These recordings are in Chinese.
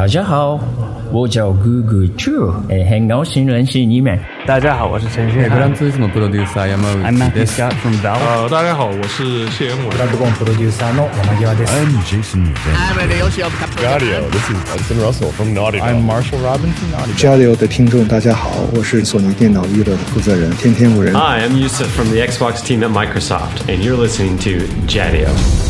大家好，我叫 Google Chu，哎，很高兴认识你们。大家好，我是陈迅。Gran Turismo producer Yamauchi I'm Matthew です。 Scott from Valve. 呃，大家好，我是谢元伟。 Dragon producer の山際です。 I'm Jason Van. I'm Marshall Robinson. 交流的听众，大家好，我是索尼电脑娱乐的负责人天天五人。 Hi, I'm Yusuf from the Xbox team at Microsoft, and you're listening to Jadio.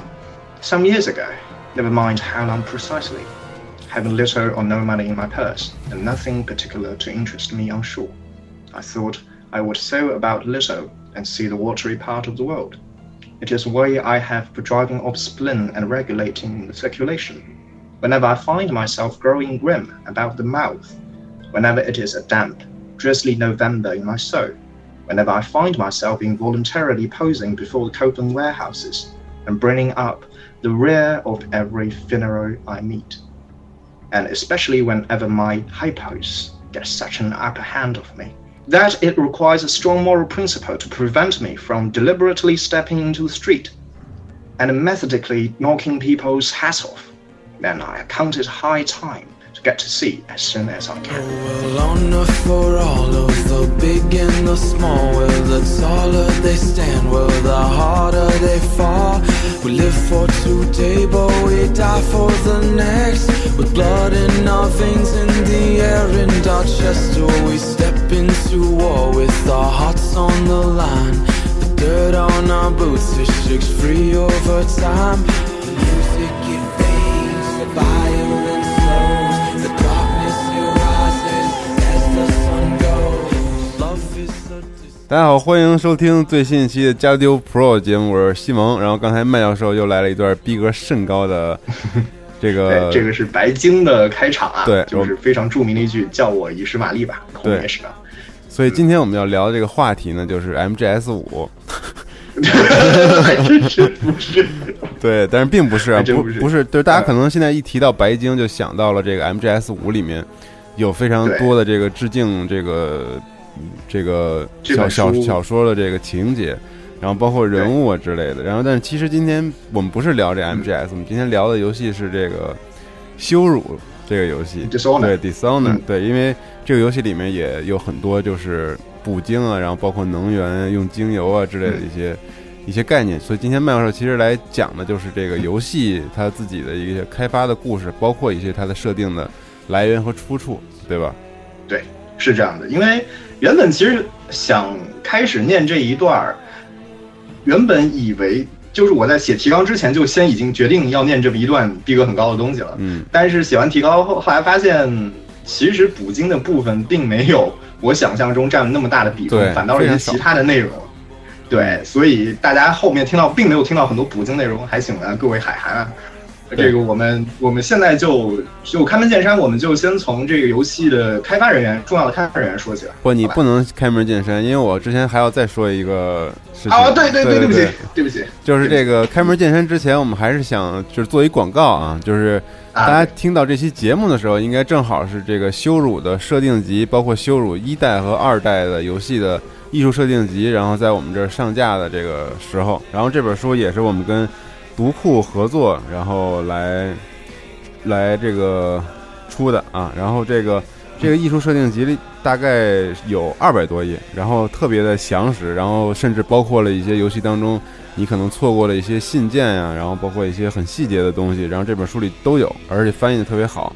some years ago, never mind how long precisely, having little or no money in my purse and nothing particular to interest me on shore, I thought I would sail about little and see the watery part of the world. It is a way I have for driving off spleen and regulating the circulation. Whenever I find myself growing grim about the mouth, whenever it is a damp, drizzly November in my soul, whenever I find myself involuntarily posing before the Copenhagen warehouses and bringing up the rear of every funeral I meet. And especially whenever my hypos gets such an upper hand of me, that it requires a strong moral principle to prevent me from deliberately stepping into the street and methodically knocking people's hats off, then I count it high time get to see as soon as I can. Oh, well, enough for all of the big and the small. Well, the taller they stand, well, the harder they fall. We live for today, but we die for the next. With blood in our veins, in the air, in our chest, oh, we step into war with our hearts on the line. The dirt on our boots, it shakes free over time. The music 大家好，欢迎收听最新一期的加丢 Pro 节目，我是西蒙。然后刚才麦教授又来了一段逼格甚高的 这个对，这个是白鲸的开场啊，对就是非常著名的一句“叫我以实玛丽吧”，对是的。所以今天我们要聊的这个话题呢，就是 MGS 五。还真是不是？对，但是并不是啊，还真不是不不是，就是大家嗯可能现在一提到白鲸，就想到了这个 MGS 五里面有非常多的这个致敬这个嗯这个小小小说的这个情节，然后包括人物啊之类的。然后，但是其实今天我们不是聊这嗯 MGS，、我们今天聊的游戏是这个羞辱这个游戏对 Dishonor，、嗯对，因为这个游戏里面也有很多就是捕鲸啊，然后包括能源用精油啊之类的一些。一些概念，所以今天麦教授其实来讲的就是这个游戏它自己的一些开发的故事，包括一些它的设定的来源和出处，对吧？对，是这样的。因为原本其实想开始念这一段儿，原本以为就是我在写提纲之前就先已经决定要念这么一段逼格很高的东西了。嗯，但是写完提纲后，后来发现其实捕鲸的部分并没有我想象中占了那么大的比重，反倒是其他的内容。对，所以大家后面听到并没有听到很多捕鲸内容，还请了各位海涵啊。对这个我们我们现在就就开门见山，我们就先从这个游戏的开发人员重要的开发人员说起来。不，你不能开门见山，因为我之前还要再说一个事情。啊，对对对对不起对，不起，就是这个开门见山之前，我们还是想就是做一广告啊，就是啊大家听到这期节目的时候，应该正好是这个羞辱的设定集，包括羞辱一代和二代的游戏的艺术设定集，然后在我们这儿上架的这个时候，然后这本书也是我们跟读库合作，然后来来这个出的啊，然后这个这个艺术设定集里大概有二百多页，然后特别的详实，然后甚至包括了一些游戏当中你可能错过了一些信件呀、然后包括一些很细节的东西，然后这本书里都有，而且翻译的特别好，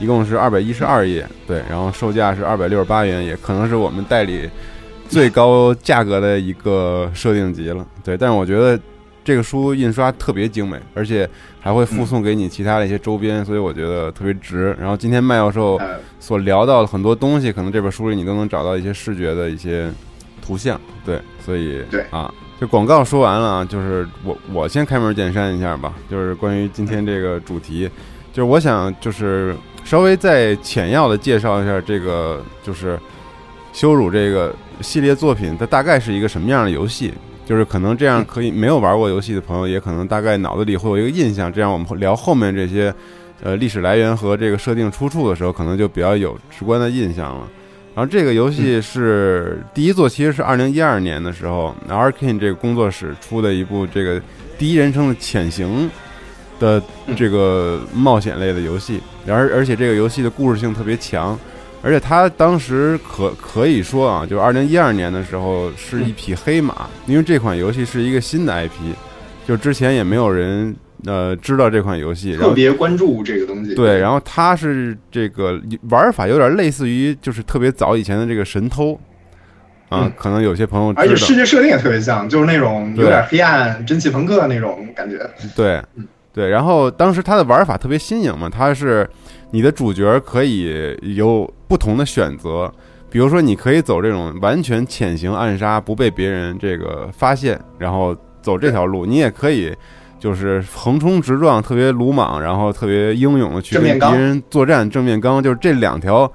一共是二百一十二页，对，然后售价是二百六十八元，也可能是我们代理最高价格的一个设定集了，对，但是我觉得这个书印刷特别精美，而且还会附送给你其他的一些周边，所以我觉得特别值。然后今天麦教授呃，所聊到的很多东西，可能这本书里你都能找到一些视觉的一些图像，对，所以对啊，就广告说完了啊，就是我我先开门见山一下吧，就是关于今天这个主题。就就是我想就是稍微再浅要的介绍一下这个就是羞辱这个系列作品，它大概是一个什么样的游戏。就是可能这样可以没有玩过游戏的朋友，也可能大概脑子里会有一个印象。这样我们聊后面这些，呃，历史来源和这个设定出处的时候，可能就比较有直观的印象了。然后这个游戏是第一座，其实是二零一二年的时候，Arkane 这个工作室出的一部这个第一人称的潜行的这个冒险类的游戏。而而且这个游戏的故事性特别强。而且他当时可可以说啊，就是二零一二年的时候是一匹黑马，因为这款游戏是一个新的 IP，就之前也没有人呃知道这款游戏，特别关注这个东西。对，然后它是这个玩法有点类似于就是特别早以前的这个神偷啊，可能有些朋友而且世界设定也特别像，就是那种有点黑暗蒸汽朋克那种感觉。对，对，然后当时它的玩法特别新颖嘛，它是。你的主角可以有不同的选择，比如说，你可以走这种完全潜行暗杀，不被别人这个发现，然后走这条路；你也可以就是横冲直撞，特别鲁莽，然后特别英勇的去跟敌人作战。正面刚就是这两条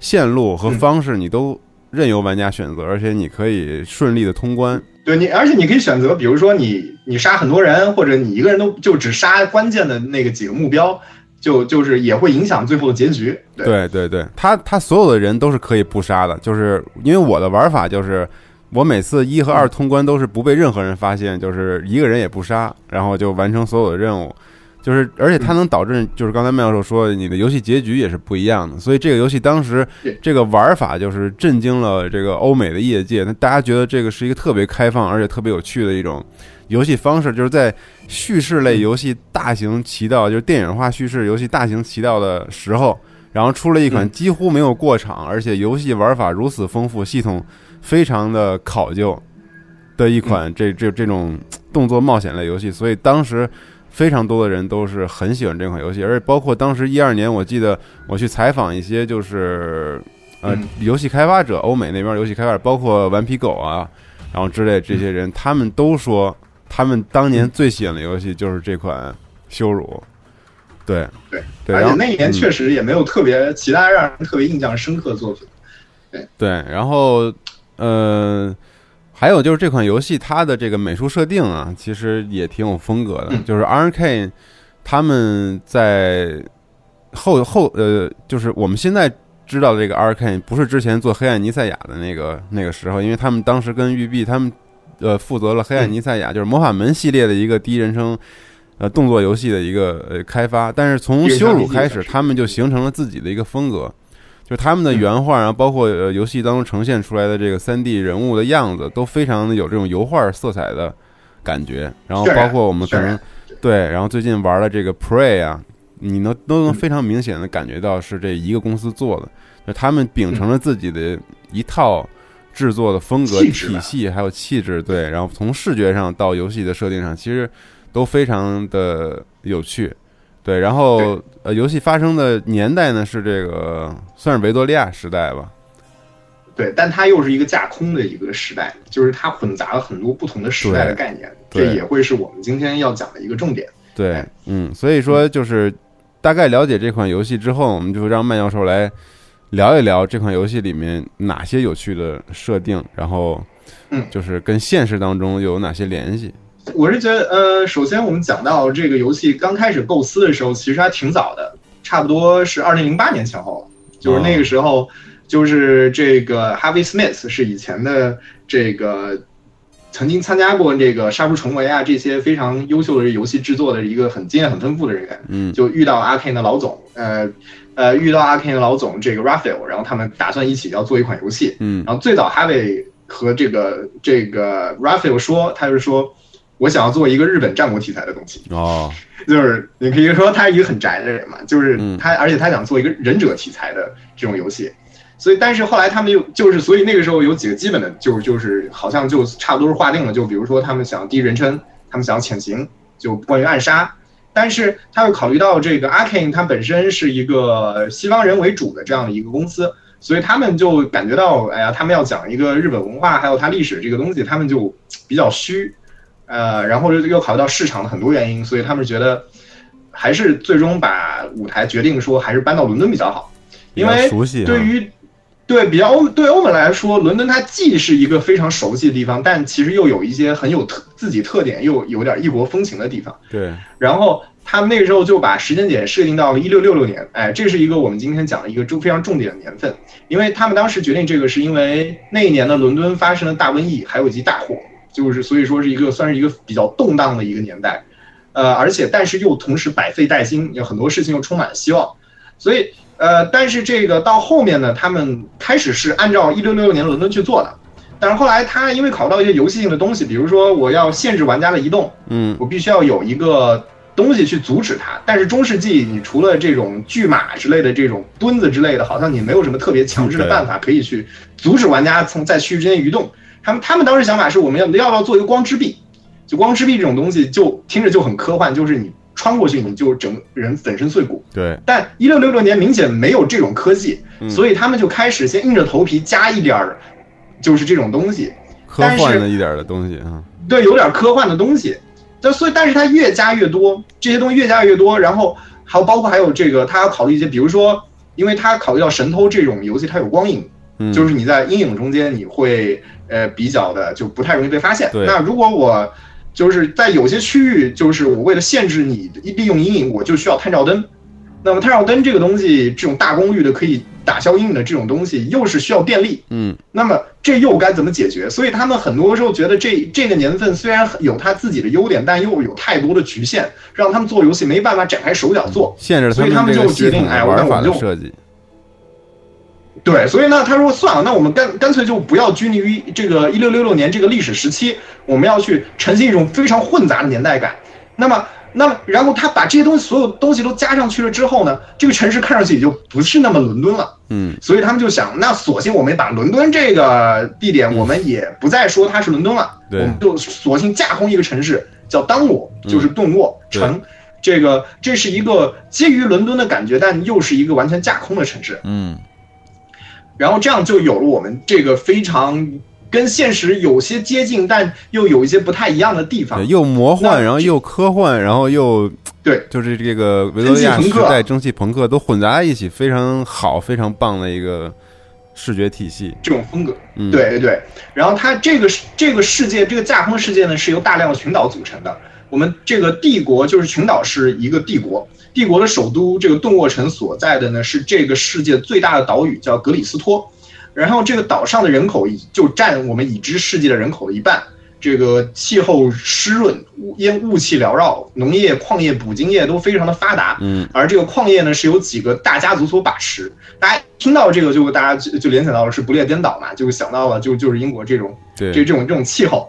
线路和方式，你都任由玩家选择，而且你可以顺利的通关。对你，而且你可以选择，比如说你你杀很多人，或者你一个人都就只杀关键的那个几个目标。就就是也会影响最后的结局。对对对，他他所有的人都是可以不杀的，就是因为我的玩法就是，我每次一和二通关都是不被任何人发现，就是一个人也不杀，然后就完成所有的任务。就是而且它能导致，就是刚才麦教授说，你的游戏结局也是不一样的。所以这个游戏当时这个玩法就是震惊了这个欧美的业界，那大家觉得这个是一个特别开放而且特别有趣的一种。游戏方式就是在叙事类游戏大行其道，就是电影化叙事游戏大行其道的时候，然后出了一款几乎没有过场，而且游戏玩法如此丰富，系统非常的考究的一款这这这种动作冒险类游戏。所以当时非常多的人都是很喜欢这款游戏，而且包括当时一二年，我记得我去采访一些就是呃游戏开发者，欧美那边游戏开发者，包括顽皮狗啊，然后之类这些人，他们都说。他们当年最喜欢的游戏就是这款《羞辱》，对对对，而且那一年确实也没有特别其他让人特别印象深刻的作品。对对，然后呃，还有就是这款游戏它的这个美术设定啊，其实也挺有风格的。就是 R K 他们在后后呃，就是我们现在知道的这个 R K 不是之前做《黑暗尼赛亚》的那个那个时候，因为他们当时跟育碧他们。呃，负责了《黑暗尼赛亚》就是魔法门系列的一个第一人称呃动作游戏的一个呃开发，但是从羞辱开始，他们就形成了自己的一个风格，就是他们的原画，然后包括呃游戏当中呈现出来的这个三 D 人物的样子，都非常的有这种油画色彩的感觉。然后包括我们可能对，然后最近玩的这个 Prey 啊，你能都能非常明显的感觉到是这一个公司做的，就他们秉承了自己的一套。制作的风格体系还有气质，对，然后从视觉上到游戏的设定上，其实都非常的有趣，对。然后呃，游戏发生的年代呢是这个算是维多利亚时代吧，对，但它又是一个架空的一个时代，就是它混杂了很多不同的时代的概念，这也会是我们今天要讲的一个重点。对，嗯，所以说就是大概了解这款游戏之后，我们就让麦教授来。聊一聊这款游戏里面哪些有趣的设定，然后，嗯，就是跟现实当中有哪些联系？我是觉得，呃，首先我们讲到这个游戏刚开始构思的时候，其实还挺早的，差不多是二零零八年前后，就是那个时候，就是这个 Harvey Smith 是以前的这个曾经参加过这个杀出重围啊这些非常优秀的游戏制作的一个很经验很丰富的人员，嗯，就遇到 Arkane 的老总，呃。呃，遇到阿的老总这个 Raphael，然后他们打算一起要做一款游戏。嗯，然后最早 Harvey 和这个这个 Raphael 说，他是说我想要做一个日本战国题材的东西。哦，就是你可以说他是一个很宅的人嘛，就是他，而且他想做一个忍者题材的这种游戏。所以，但是后来他们又就是，所以那个时候有几个基本的，就就是好像就差不多是划定了。就比如说他们想第一人称，他们想要潜行，就关于暗杀。但是他又考虑到这个 Arkane，它本身是一个西方人为主的这样的一个公司，所以他们就感觉到，哎呀，他们要讲一个日本文化还有它历史这个东西，他们就比较虚，呃，然后又考虑到市场的很多原因，所以他们觉得，还是最终把舞台决定说还是搬到伦敦比较好，因为熟悉对于对比较欧对欧美来说，伦敦它既是一个非常熟悉的地方，但其实又有一些很有特自己特点又有点异国风情的地方。对，然后他们那个时候就把时间点设定到了一六六六年，哎，这是一个我们今天讲的一个重非常重点的年份，因为他们当时决定这个是因为那一年的伦敦发生了大瘟疫，还有一级大火，就是所以说是一个算是一个比较动荡的一个年代，呃，而且但是又同时百废待兴，有很多事情又充满了希望，所以呃，但是这个到后面呢，他们开始是按照一六六六年伦敦去做的。但是后来他因为考虑到一些游戏性的东西，比如说我要限制玩家的移动，嗯，我必须要有一个东西去阻止它。但是中世纪你除了这种巨马之类的这种墩子之类的，好像你没有什么特别强制的办法可以去阻止玩家从在区域之间移动。他们他们当时想法是我们要要不要做一个光之壁？就光之壁这种东西就听着就很科幻，就是你穿过去你就整人粉身碎骨。对，但一六六六年明显没有这种科技，嗯所以他们就开始先硬着头皮加一点儿，就是这种东西。科幻的一点的东西啊，对，有点科幻的东西。但所以，但是它越加越多，这些东西越加越多，然后还有包括还有这个，他要考虑一些，比如说，因为他考虑到神偷这种游戏，它有光影，嗯就是你在阴影中间，你会呃比较的就不太容易被发现。对那如果我就是在有些区域，就是我为了限制你利用阴影，我就需要探照灯。那么探照灯这个东西，这种大功率的可以打消阴影的这种东西，又是需要电力。嗯，那么这又该怎么解决？所以他们很多时候觉得这这个年份虽然有它自己的优点，但又有太多的局限，让他们做游戏没办法展开手脚做，限制所以他们就决定，哎，玩法那我们就的设计。对，所以呢，他说算了，那我们干干脆就不要拘泥于这个一六六六年这个历史时期，我们要去呈现一种非常混杂的年代感。那么，那么，然后他把这些东西所有东西都加上去了之后呢，这个城市看上去也就不是那么伦敦了。嗯，所以他们就想，那索性我们把伦敦这个地点，我们也不再说它是伦敦了，对我们就索性架空一个城市叫当沃，就是顿沃对城。这个这是一个基于伦敦的感觉，但又是一个完全架空的城市。嗯，然后这样就有了我们这个非常跟现实有些接近，但又有一些不太一样的地方对，。又魔幻，然后又科幻，然后又对，就是这个维多利亚时代蒸汽朋克都混杂在一起，非常好，非常棒的一个视觉体系。这种风格，嗯，对对对。然后它这个这个世界，这个架空世界呢，是由大量的群岛组成的。我们这个帝国就是群岛是一个帝国，帝国的首都这个顿沃城所在的呢是这个世界最大的岛屿，叫格里斯托。然后这个岛上的人口已就占我们已知世界的人口的一半。这个气候湿润，雾烟雾气缭绕，农业、矿业、捕鲸业都非常的发达。嗯，而这个矿业呢，是由几个大家族所把持。大家听到这个就大家就就联想到了是不列颠岛嘛，就想到了就就是英国这种对，这这种这种气候。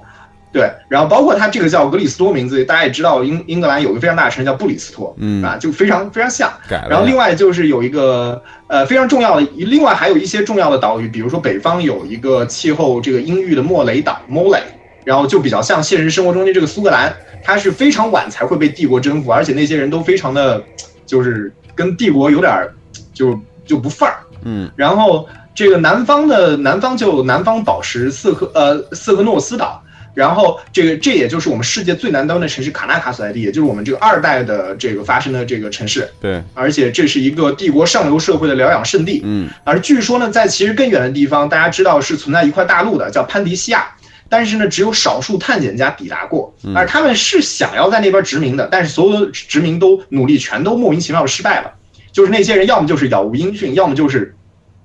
对，然后包括它这个叫格里斯托名字，大家也知道英英格兰有个非常大的城市叫布里斯托，嗯啊，就非常非常像。然后另外就是有一个呃非常重要的，另外还有一些重要的岛屿，比如说北方有一个气候这个阴郁的莫雷岛 （Mole），然后就比较像现实生活中的这个苏格兰，它是非常晚才会被帝国征服，而且那些人都非常的，就是跟帝国有点儿就就不范儿。嗯然后这个南方的南方就南方宝石瑟克呃瑟克诺斯岛，然后这个这也就是我们世界最南端的城市卡纳卡所在地，也就是我们这个二代的这个发生的这个城市，对，而且这是一个帝国上流社会的疗养圣地。嗯而据说呢，在其实更远的地方，大家知道是存在一块大陆的，叫潘迪西亚。但是呢，只有少数探险家抵达过，而他们是想要在那边殖民的，但是所有的殖民都努力全都莫名其妙的失败了。就是那些人要么就是杳无音讯，要么就是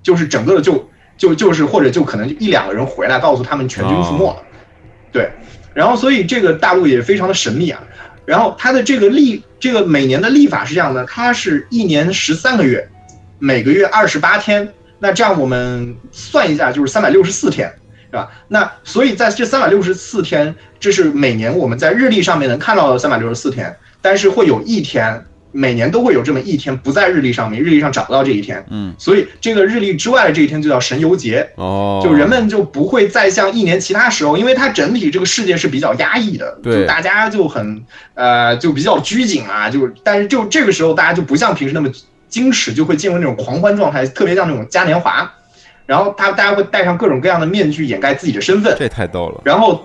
就是整个的就就就是或者就可能一两个人回来告诉他们全军覆没了。对，然后所以这个大陆也非常的神秘啊。然后它的这个历这个每年的历法是这样的，它是一年十三个月，每个月二十八天。那这样我们算一下，就是三百六十四天，是吧？那所以在这三百六十四天，这是每年我们在日历上面能看到的三百六十四天，但是会有一天，每年都会有这么一天不在日历上面，日历上找不到这一天。嗯，所以这个日历之外的这一天就叫神游节。哦，就人们就不会再像一年其他时候，因为它整体这个世界是比较压抑的，对就大家就很呃就比较拘谨啊，就但是就这个时候大家就不像平时那么矜持，就会进入那种狂欢状态，特别像那种嘉年华，然后他大家会戴上各种各样的面具掩盖自己的身份，这太逗了。然后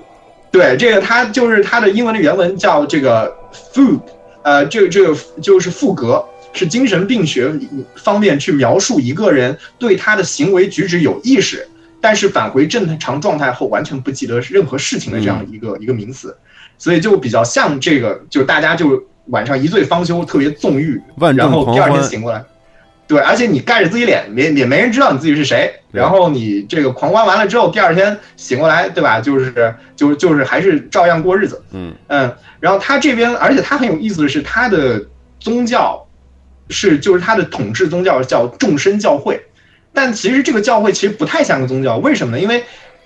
对这个它就是它的英文的原文叫这个 food 呃，这个这个就是赋格，是精神病学方面去描述一个人对他的行为举止有意识，但是返回正常状态后完全不记得任何事情的这样一个、一个名词，所以就比较像这个，就大家就晚上一醉方休，特别纵欲，万然后第二天醒过来。对，而且你盖着自己脸，也也没人知道你自己是谁。然后你这个狂欢完了之后，第二天醒过来，对吧？就是就就是还是照样过日子。嗯嗯，然后他这边，而且他很有意思的是，他的宗教是就是他的统治宗教叫众生教会，但其实这个教会其实不太像个宗教，为什么呢？因为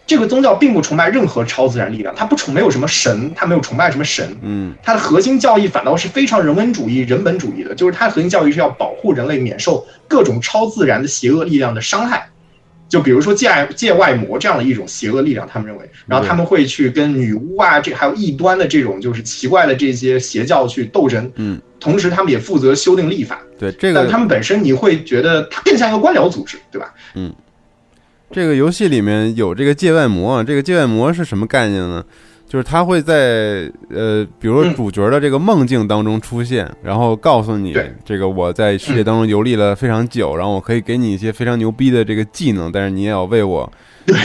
这个宗教并不崇拜任何超自然力量，它不崇没有什么神，它没有崇拜什么神，嗯它的核心教义反倒是非常人文主义、人本主义的，就是它的核心教义是要保护人类免受各种超自然的邪恶力量的伤害。就比如说界外界外魔这样的一种邪恶力量，他们认为，然后他们会去跟女巫啊，这还有异端的这种就是奇怪的这些邪教去斗争，嗯，同时他们也负责修订立法，对这个但他们本身你会觉得它更像一个官僚组织，对吧？这个游戏里面有这个界外魔啊，这个界外魔是什么概念呢？就是它会在呃，比如说嗯主角的这个梦境当中出现，然后告诉你这个我在世界当中游历了非常久，然后我可以给你一些非常牛逼的这个技能，但是你也要为我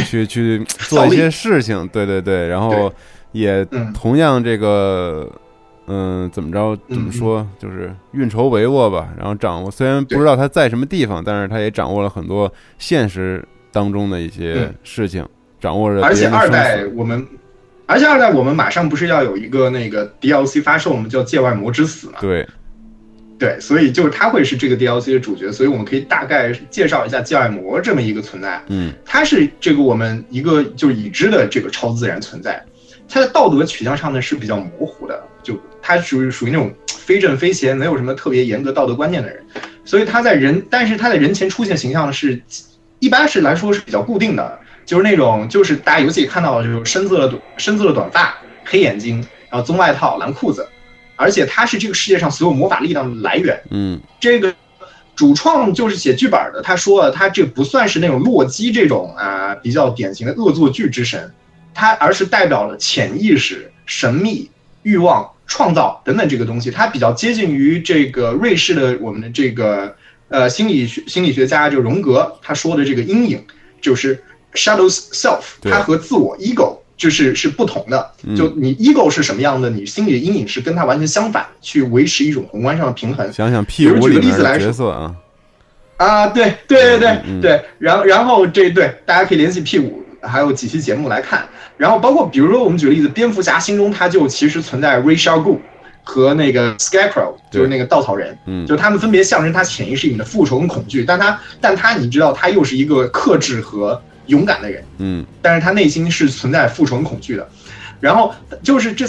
去去 做一些事情，对对对，然后也嗯同样这个。嗯，怎么着？怎么说？就是运筹帷幄吧。然后掌握，虽然不知道他在什么地方，但是他也掌握了很多现实当中的一些嗯事情，掌握着而且二。代我们，而且二代我们马上不是要有一个那个 DLC 发售，我们叫《界外魔之死》嘛？对，对，所以就是他会是这个 DLC 的主角，所以我们可以大概介绍一下界外魔这么一个存在。嗯它是这个我们一个就是已知的这个超自然存在，它的道德取向上呢是比较模糊的，就它属于属于那种非正非邪，没有什么特别严格道德观念的人，所以他在人，但是他在人前出现形象是一般是来说是比较固定的，就是那种就是大家游戏里看到的就是深色的短深色的短发、黑眼睛，然后棕外套、蓝裤子，而且他是这个世界上所有魔法力量的来源。嗯。这个主创就是写剧本的，他说了，他这不算是那种洛基这种啊比较典型的恶作剧之神，他而是代表了潜意识、神秘、欲望、创造等等这个东西，它比较接近于这个瑞士的我们的这个呃心理学心理学家就荣格他说的这个阴影，就是 shadow self，对它和自我 ego 就是是不同的。嗯就你 ego 是什么样的，你心里的阴影是跟它完全相反，去维持一种宏观上的平衡。想想 P 五里比如举个例面的子来说角色啊，啊，对对对对对，然后然后这对大家可以联系 P 五，还有几期节目来看。然后包括比如说我们举个例子，蝙蝠侠心中他就其实存在 Rachel Ghul 和那个 Scarecrow，就是那个稻草人，嗯就他们分别象征他潜意识里面的复仇跟恐惧，但他但他你知道他又是一个克制和勇敢的人，嗯但是他内心是存在复仇跟恐惧的。然后就是这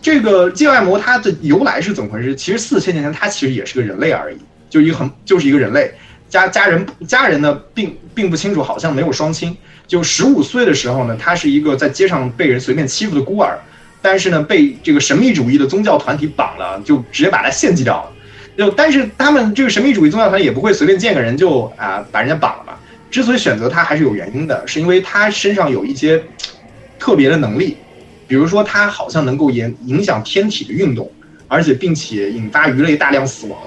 这个界外魔它的由来是怎么回事？其实四千年前他其实也是个人类而已，就一个很就是一个人类。家家人家人呢并并不清楚，好像没有双亲。就十五岁的时候呢，他是一个在街上被人随便欺负的孤儿，但是呢被这个神秘主义的宗教团体绑了，就直接把他献祭掉了。就但是他们这个神秘主义宗教团体也不会随便见个人就啊把人家绑了嘛。之所以选择他还是有原因的，是因为他身上有一些特别的能力，比如说他好像能够影影响天体的运动，而且并且引发鱼类大量死亡。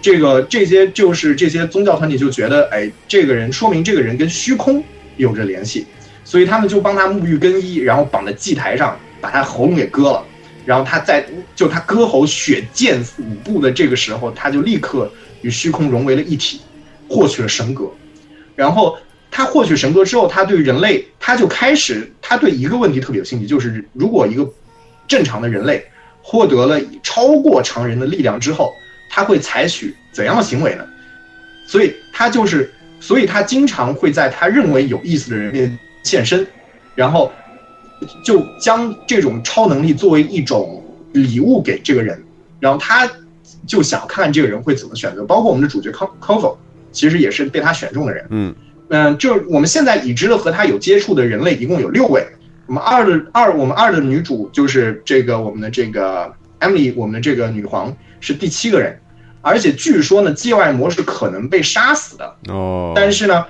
这个这些就是这些宗教团体就觉得，哎，这个人说明这个人跟虚空有着联系，所以他们就帮他沐浴更衣，然后绑在祭台上，把他喉咙给割了，然后他在就他割喉血溅五步的这个时候，他就立刻与虚空融为了一体，获取了神格。然后他获取神格之后，他对人类，他就开始，他对一个问题特别有兴趣，就是如果一个正常的人类获得了超过常人的力量之后，他会采取怎样的行为呢？所以他就是，所以他经常会在他认为有意思的人面前现身，然后就将这种超能力作为一种礼物给这个人，然后他就想看看这个人会怎么选择。包括我们的主角 c o v o 其实也是被他选中的人。嗯嗯，就是我们现在已知的和他有接触的人类一共有六位。我们二的二，我们二的女主就是这个我们的这个 Emily，我们的这个女皇是第七个人，而且据说呢，界外魔是可能被杀死的，哦，但是呢，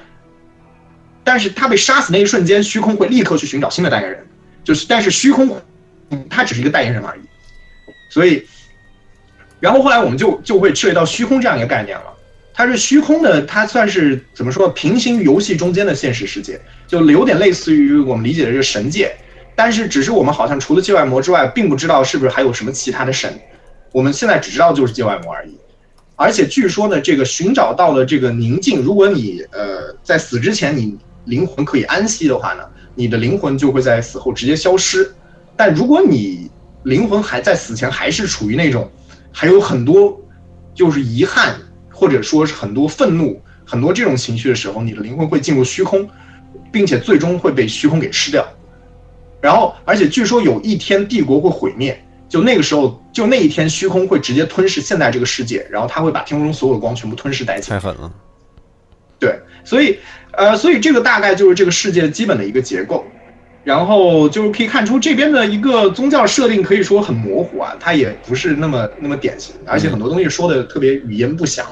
但是他被杀死那一瞬间，虚空会立刻去寻找新的代言人，就是但是虚空，嗯他只是一个代言人而已，所以然后后来我们就就会涉及到虚空这样一个概念了。它是虚空的，它算是怎么说？平行于游戏中间的现实世界，就有点类似于我们理解的这个神界。但是只是我们好像除了界外魔之外，并不知道是不是还有什么其他的神。我们现在只知道就是界外魔而已。而且据说呢，这个寻找到了这个宁静，如果你呃在死之前你灵魂可以安息的话呢，你的灵魂就会在死后直接消失。但如果你灵魂还在死前还是处于那种还有很多就是遗憾。或者说是很多愤怒、很多这种情绪的时候，你的灵魂会进入虚空，并且最终会被虚空给吃掉。然后，而且据说有一天帝国会毁灭，就那个时候，就那一天，虚空会直接吞噬现在这个世界，然后它会把天空中所有的光全部吞噬殆尽。太狠了。对，所以，呃，所以这个大概就是这个世界基本的一个结构。然后就是可以看出这边的一个宗教设定可以说很模糊啊，它也不是那么那么典型，而且很多东西说的特别语言不详，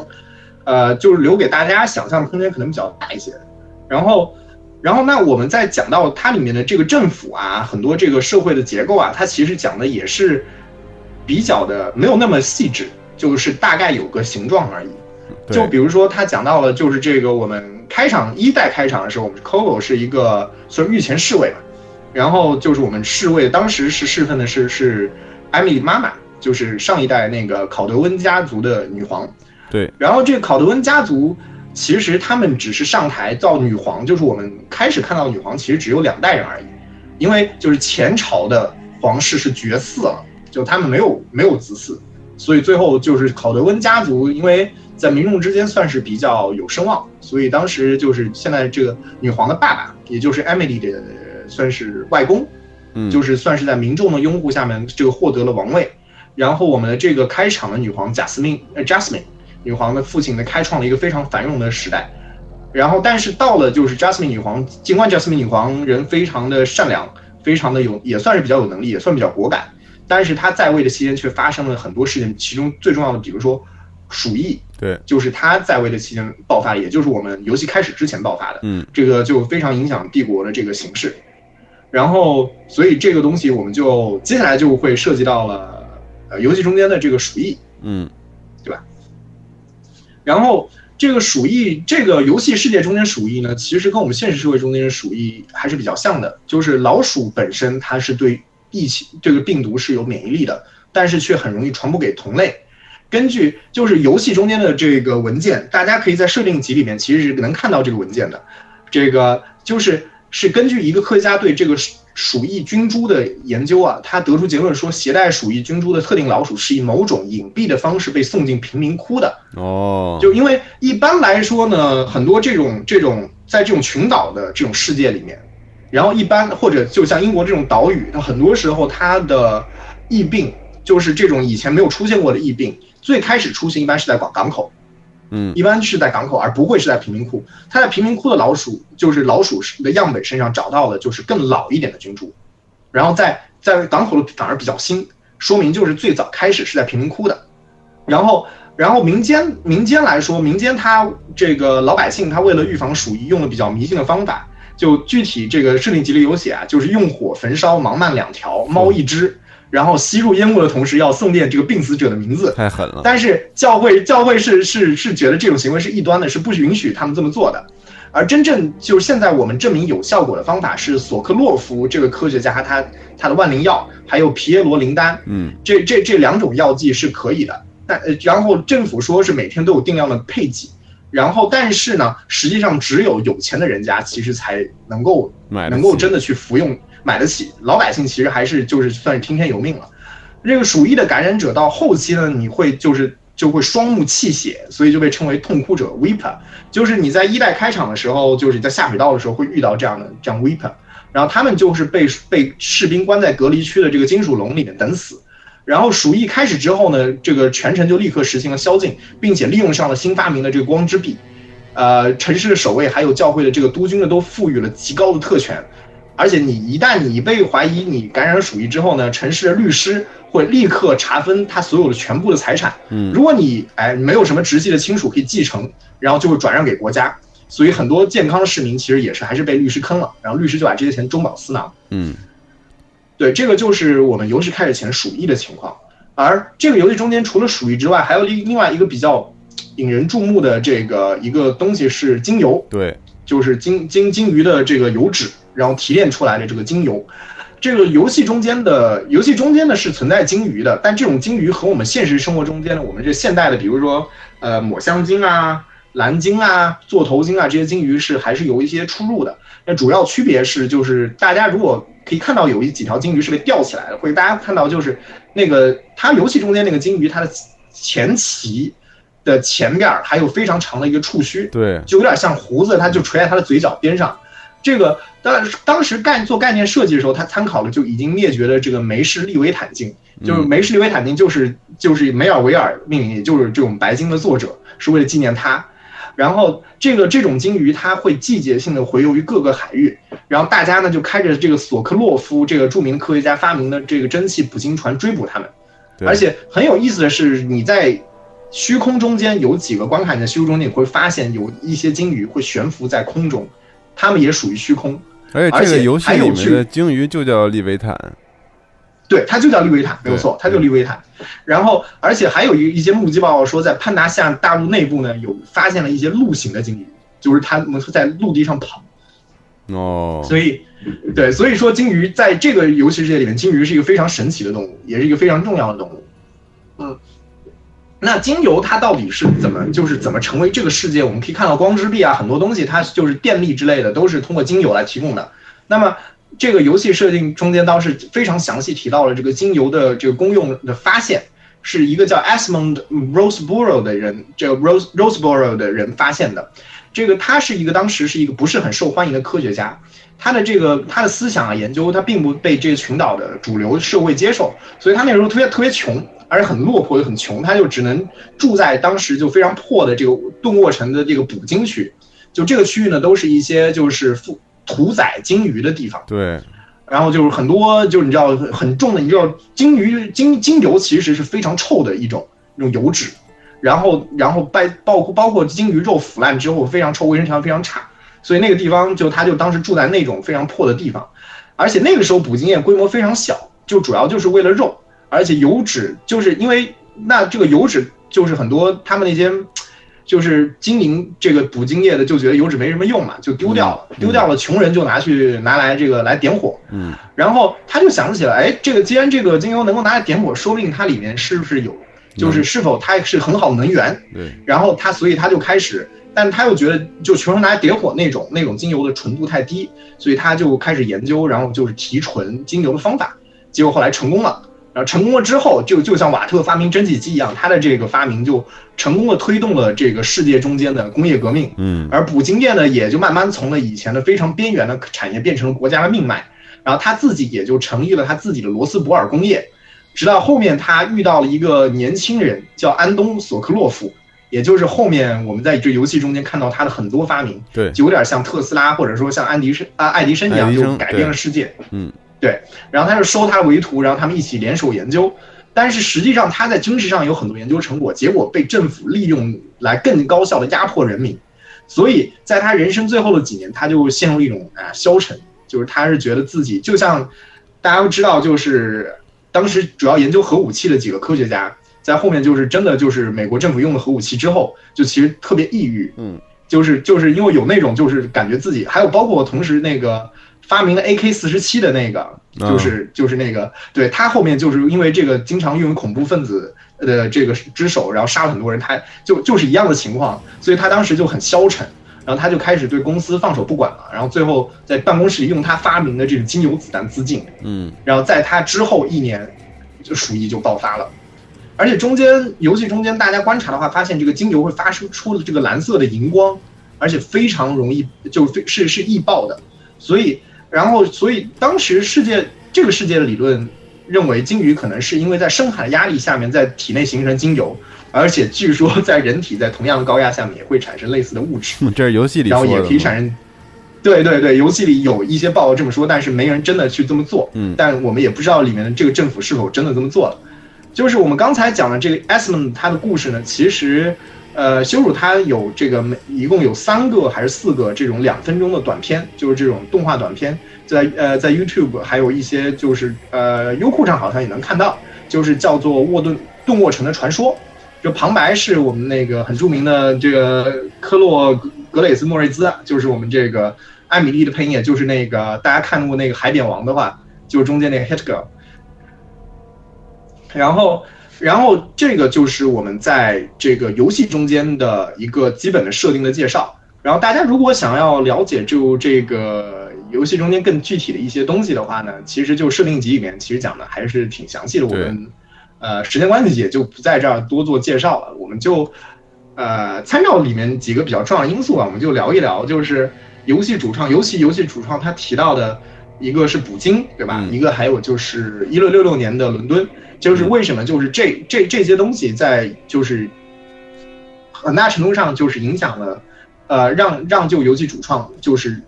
呃，就是留给大家想象的空间可能比较大一些。然后，然后那我们在讲到它里面的这个政府啊，很多这个社会的结构啊，它其实讲的也是比较的没有那么细致，就是大概有个形状而已。就比如说他讲到了，就是这个我们开场一代开场的时候，我们 Coco 是一个算御前侍卫吧。然后就是我们侍卫，当时是侍奉的是是艾米丽妈妈，就是上一代那个考德温家族的女皇。对。然后这个考德温家族，其实他们只是上台造女皇，就是我们开始看到女皇，其实只有两代人而已。因为就是前朝的皇室是绝嗣了，就他们没有没有子嗣，所以最后就是考德温家族，因为在民众之间算是比较有声望，所以当时就是现在这个女皇的爸爸，也就是艾米丽的。算是外公，嗯，就是算是在民众的拥护下面，这个获得了王位。然后我们的这个开场的女皇贾斯敏，呃，Jasmine 女皇的父亲呢，开创了一个非常繁荣的时代。然后，但是到了就是 Jasmine 女皇，尽管 Jasmine 女皇人非常的善良，非常的有，也算是比较有能力，也算比较果敢。但是她在位的期间却发生了很多事情，其中最重要的，比如说鼠疫，对，就是他在位的期间爆发，也就是我们游戏开始之前爆发的，嗯，这个就非常影响帝国的这个形势。然后，所以这个东西我们就接下来就会涉及到了，呃，游戏中间的这个鼠疫，嗯，对吧？然后这个鼠疫，这个游戏世界中间鼠疫呢，其实跟我们现实社会中间的鼠疫还是比较像的，就是老鼠本身它是对疫情这个病毒是有免疫力的，但是却很容易传播给同类。根据就是游戏中间的这个文件，大家可以在设定集里面其实是能看到这个文件的，这个就是。是根据一个科学家对这个鼠疫菌株的研究啊，他得出结论说，携带鼠疫菌株的特定老鼠是以某种隐蔽的方式被送进贫民窟的。哦，就因为一般来说呢，很多这种这种在这种群岛的这种世界里面，然后一般或者就像英国这种岛屿，它很多时候它的疫病就是这种以前没有出现过的疫病，最开始出现一般是在港港口。嗯，一般是在港口，而不会是在贫民窟。他在贫民窟的老鼠，就是老鼠的样本身上找到了，就是更老一点的菌株，然后在在港口的反而比较新，说明就是最早开始是在贫民窟的。然后，然后民间民间来说，民间他这个老百姓他为了预防鼠疫，用了比较迷信的方法，就具体这个设定集里有写啊，就是用火焚烧盲鳗两条，猫一只。然后吸入烟雾的同时，要诵念这个病死者的名字，太狠了。但是教会教会是是是觉得这种行为是异端的，是不允许他们这么做的。而真正就是现在我们证明有效果的方法是索克洛夫这个科学家他他的万灵药，还有皮耶罗灵丹，嗯，这这这两种药剂是可以的。但然后政府说是每天都有定量的配给，然后但是呢，实际上只有有钱的人家其实才能够能够真的去服用。买得起，老百姓其实还是就是算是听天由命了。这个鼠疫的感染者到后期呢，你会就是就会双目泣血，所以就被称为痛哭者 （weeper）。就是你在一代开场的时候，就是在下水道的时候会遇到这样的这样 weeper，然后他们就是被被士兵关在隔离区的这个金属笼里面等死。然后鼠疫开始之后呢，这个全城就立刻实行了宵禁，并且利用上了新发明的这个光之臂。呃，城市的守卫还有教会的这个督军呢，都赋予了极高的特权。而且你一旦你被怀疑你感染了鼠疫之后呢，城市的律师会立刻查分他所有的全部的财产。嗯，如果你哎没有什么直系的亲属可以继承，然后就会转让给国家。所以很多健康的市民其实也是还是被律师坑了，然后律师就把这些钱中饱私囊。嗯，对，这个就是我们游戏开始前鼠疫的情况。而这个游戏中间除了鼠疫之外，还有另另外一个比较引人注目的这个一个东西是精油，对，就是金金金鱼的这个油脂，然后提炼出来的这个精油。这个游戏中间的游戏中间呢是存在鲸鱼的，但这种鲸鱼和我们现实生活中间的我们这现代的，比如说呃抹香鲸啊、蓝鲸啊、座头鲸啊这些鲸鱼是还是有一些出入的。那主要区别是，就是大家如果可以看到有一几条鲸鱼是被吊起来的，或者大家看到就是那个它游戏中间那个鲸鱼它的前鳍的前面还有非常长的一个触须，对，就有点像胡子，它就垂在它的嘴角边上。这个当当时概做概念设计的时候，他参考了就已经灭绝的这个梅氏利维坦鲸，就是梅氏利维坦鲸就是就是梅尔维尔命名，也就是这种白鲸的作者，是为了纪念他。然后这个这种鲸鱼它会季节性的回游于各个海域，然后大家呢就开着这个索克洛夫这个著名科学家发明的这个蒸汽捕鲸船追捕它们。而且很有意思的是，你在虚空中间有几个关卡，在虚空中间你会发现有一些鲸鱼会悬浮在空中。它们也属于虚空，而且这个游戏里面的鲸鱼就叫利维坦，对，它就叫利维坦，没有错，它就利维坦。然后，而且还有一一些目击报告说，在潘达西亚大陆内部呢，有发现了一些陆行的鲸鱼，就是它们在陆地上跑。哦，所以，对，所以说鲸鱼在这个游戏世界里面，鲸鱼是一个非常神奇的动物，也是一个非常重要的动物。嗯。那精油它到底是怎么，就是怎么成为这个世界？我们可以看到光之壁啊，很多东西它就是电力之类的，都是通过精油来提供的。那么这个游戏设定中间倒是非常详细提到了这个精油的这个功用的发现，是一个叫 Esmond Roseboro 的人，这个 Rose Roseboro 的人发现的。这个他是一个当时是一个不是很受欢迎的科学家，他的这个他的思想啊研究，他并不被这个群岛的主流社会接受，所以他那时候特别特别穷。而且很落魄又很穷，他就只能住在当时就非常破的这个顿沃城的这个捕鲸区，就这个区域呢，都是一些就是屠屠宰鲸鱼的地方。对，然后就是很多就是你知道很重的，你知道鲸鱼鲸鲸油其实是非常臭的一种那种油脂，然后然后包包括包括鲸鱼肉腐烂之后非常臭，卫生条件非常差，所以那个地方就他就当时住在那种非常破的地方，而且那个时候捕鲸业规模非常小，就主要就是为了肉。而且油脂就是因为那这个油脂就是很多他们那些就是经营这个捕鲸业的就觉得油脂没什么用嘛，就丢掉了，丢掉了，穷人就拿去拿来这个来点火，嗯，然后他就想起来，哎，这个既然这个精油能够拿来点火，说不定它里面是不是有，就是是否它是很好的能源，对，然后他所以他就开始，但他又觉得就穷人拿来点火那种那种精油的纯度太低，所以他就开始研究，然后就是提纯精油的方法，结果后来成功了。然后成功了之后，就就像瓦特发明蒸汽机一样，他的这个发明就成功的推动了这个世界中间的工业革命。嗯，而捕鲸业呢，也就慢慢从了以前的非常边缘的产业变成了国家的命脉。然后他自己也就成立了他自己的罗斯博尔工业。直到后面他遇到了一个年轻人，叫安东索克洛夫，也就是后面我们在这游戏中间看到他的很多发明，对，就有点像特斯拉或者说像安迪生啊爱迪生一样，就改变了世界。嗯。对，然后他就收他为徒，然后他们一起联手研究，但是实际上他在军事上有很多研究成果，结果被政府利用来更高效的压迫人民，所以在他人生最后的几年，他就陷入一种啊消沉，就是他是觉得自己就像大家都知道，就是当时主要研究核武器的几个科学家，在后面就是真的就是美国政府用了核武器之后，就其实特别抑郁，嗯，就是就是因为有那种就是感觉自己，还有包括同时那个。发明了 AK 四十七的那个，就是就是那个，对他后面就是因为这个经常用于恐怖分子的这个之手，然后杀了很多人，他就就是一样的情况，所以他当时就很消沉，然后他就开始对公司放手不管了，然后最后在办公室里用他发明的这种精油子弹自尽，嗯，然后在他之后一年，就鼠疫就爆发了，而且中间游戏中间大家观察的话，发现这个精油会发出出了这个蓝色的荧光，而且非常容易就非是是易爆的，所以。然后，所以当时世界这个世界的理论认为，鲸鱼可能是因为在深海压力下面在体内形成精油，而且据说在人体在同样高压下面也会产生类似的物质。这是游戏里然后也可以产生。对对对，游戏里有一些报道这么说，但是没人真的去这么做。嗯。但我们也不知道里面的这个政府是否真的这么做了。就是我们刚才讲的这个 Esmond 他的故事呢，其实呃，羞辱他有这个每一共有三个还是四个这种两分钟的短片，就是这种动画短片，在呃在 YouTube 还有一些就是呃优酷上好像也能看到，就是叫做《沃顿顿沃城的传说》，这旁白是我们那个很著名的这个科洛格格雷斯莫瑞兹，就是我们这个艾米丽的配音，就是那个大家看过那个《海扁王》的话，就是中间那个 Hit Girl，然后。然后这个就是我们在这个游戏中间的一个基本的设定的介绍。然后大家如果想要了解就这个游戏中间更具体的一些东西的话呢，其实就设定集里面其实讲的还是挺详细的。我们呃时间关系也就不在这儿多做介绍了。我们就呃参照里面几个比较重要的因素啊，我们就聊一聊，就是游戏主创，尤其游戏主创他提到的一个是捕鲸，对吧？一个还有就是一六六六年的伦敦。就是为什么？就是这这这些东西在就是很大程度上就是影响了，呃，让让就游戏主创就是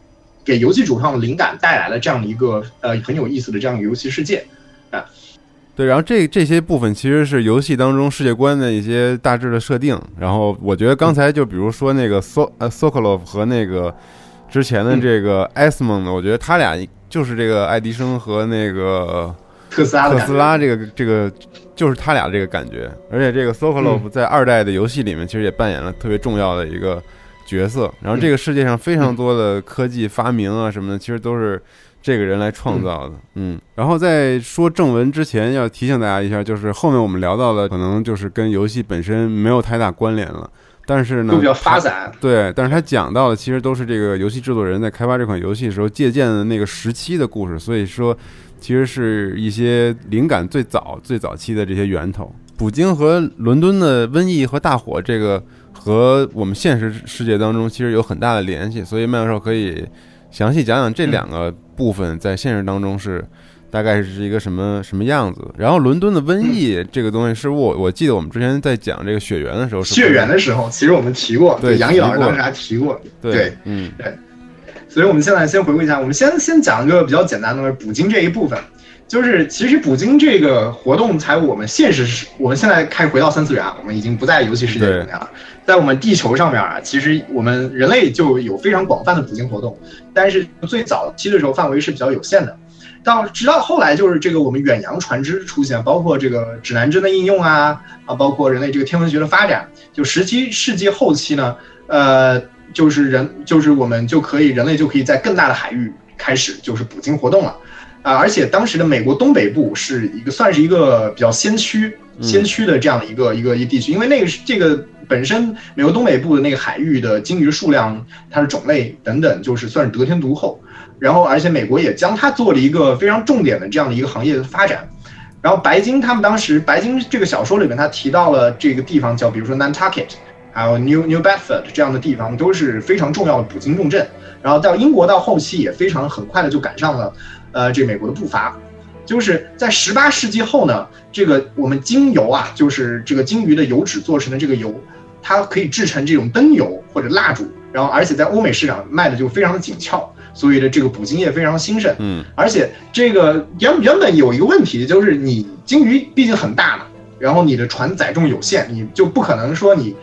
给游戏主创的灵感带来了这样的一个呃很有意思的这样一个游戏世界啊。对，然后这这些部分其实是游戏当中世界观的一些大致的设定。然后我觉得刚才就比如说那个 So 呃 Sokolov 和那个之前的这个 Esmond，我觉得他俩就是这个爱迪生和那个。特斯拉，特斯拉这个这个就是他俩这个感觉，而且这个 Sokolov 在二代的游戏里面其实也扮演了特别重要的一个角色。然后这个世界上非常多的科技发明啊什么的，其实都是这个人来创造的。嗯，然后在说正文之前，要提醒大家一下，就是后面我们聊到的可能就是跟游戏本身没有太大关联了，但是呢，都比较发展。对，但是他讲到的其实都是这个游戏制作人在开发这款游戏的时候借鉴的那个时期的故事，所以说。其实是一些灵感最早、最早期的这些源头。捕鲸和伦敦的瘟疫和大火，这个和我们现实世界当中其实有很大的联系。所以麦教授可以详细讲讲这两个部分在现实当中是大概是一个什么什么样子。然后伦敦的瘟疫这个东西，是我我记得我们之前在讲这个血缘的时候，血缘的时候，其实我们提过，对杨毅老师当时还提过，对，嗯，对。所以，我们现在先回顾一下。我们先先讲一个比较简单的捕鲸这一部分，就是其实捕鲸这个活动，才我们现实是，我们现在开始回到三次元，我们已经不在游戏世界里面了。在我们地球上面啊，其实我们人类就有非常广泛的捕鲸活动，但是最早期的时候范围是比较有限的。到直到后来，就是这个我们远洋船只出现，包括这个指南针的应用啊啊，包括人类这个天文学的发展，就十七世纪后期呢，呃。就是人，就是我们就可以，人类就可以在更大的海域开始就是捕鲸活动了，啊，而且当时的美国东北部是一个算是一个比较先驱、先驱的这样的一个一个一地区，因为那个是这个本身美国东北部的那个海域的鲸鱼数量、它的种类等等，就是算是得天独厚。然后，而且美国也将它做了一个非常重点的这样的一个行业的发展。然后，白鲸他们当时，白鲸这个小说里面他提到了这个地方叫，比如说 Nantucket。还有 New New Bedford 这样的地方都是非常重要的捕鲸重镇，然后到英国到后期也非常很快的就赶上了，呃，这美国的步伐，就是在十八世纪后呢，这个我们鲸油啊，就是这个鲸鱼的油脂做成的这个油，它可以制成这种灯油或者蜡烛，然后而且在欧美市场卖的就非常的紧俏，所以呢这个捕鲸业非常兴盛，嗯，而且这个原原本有一个问题就是你鲸鱼毕竟很大嘛，然后你的船载重有限，你就不可能说你。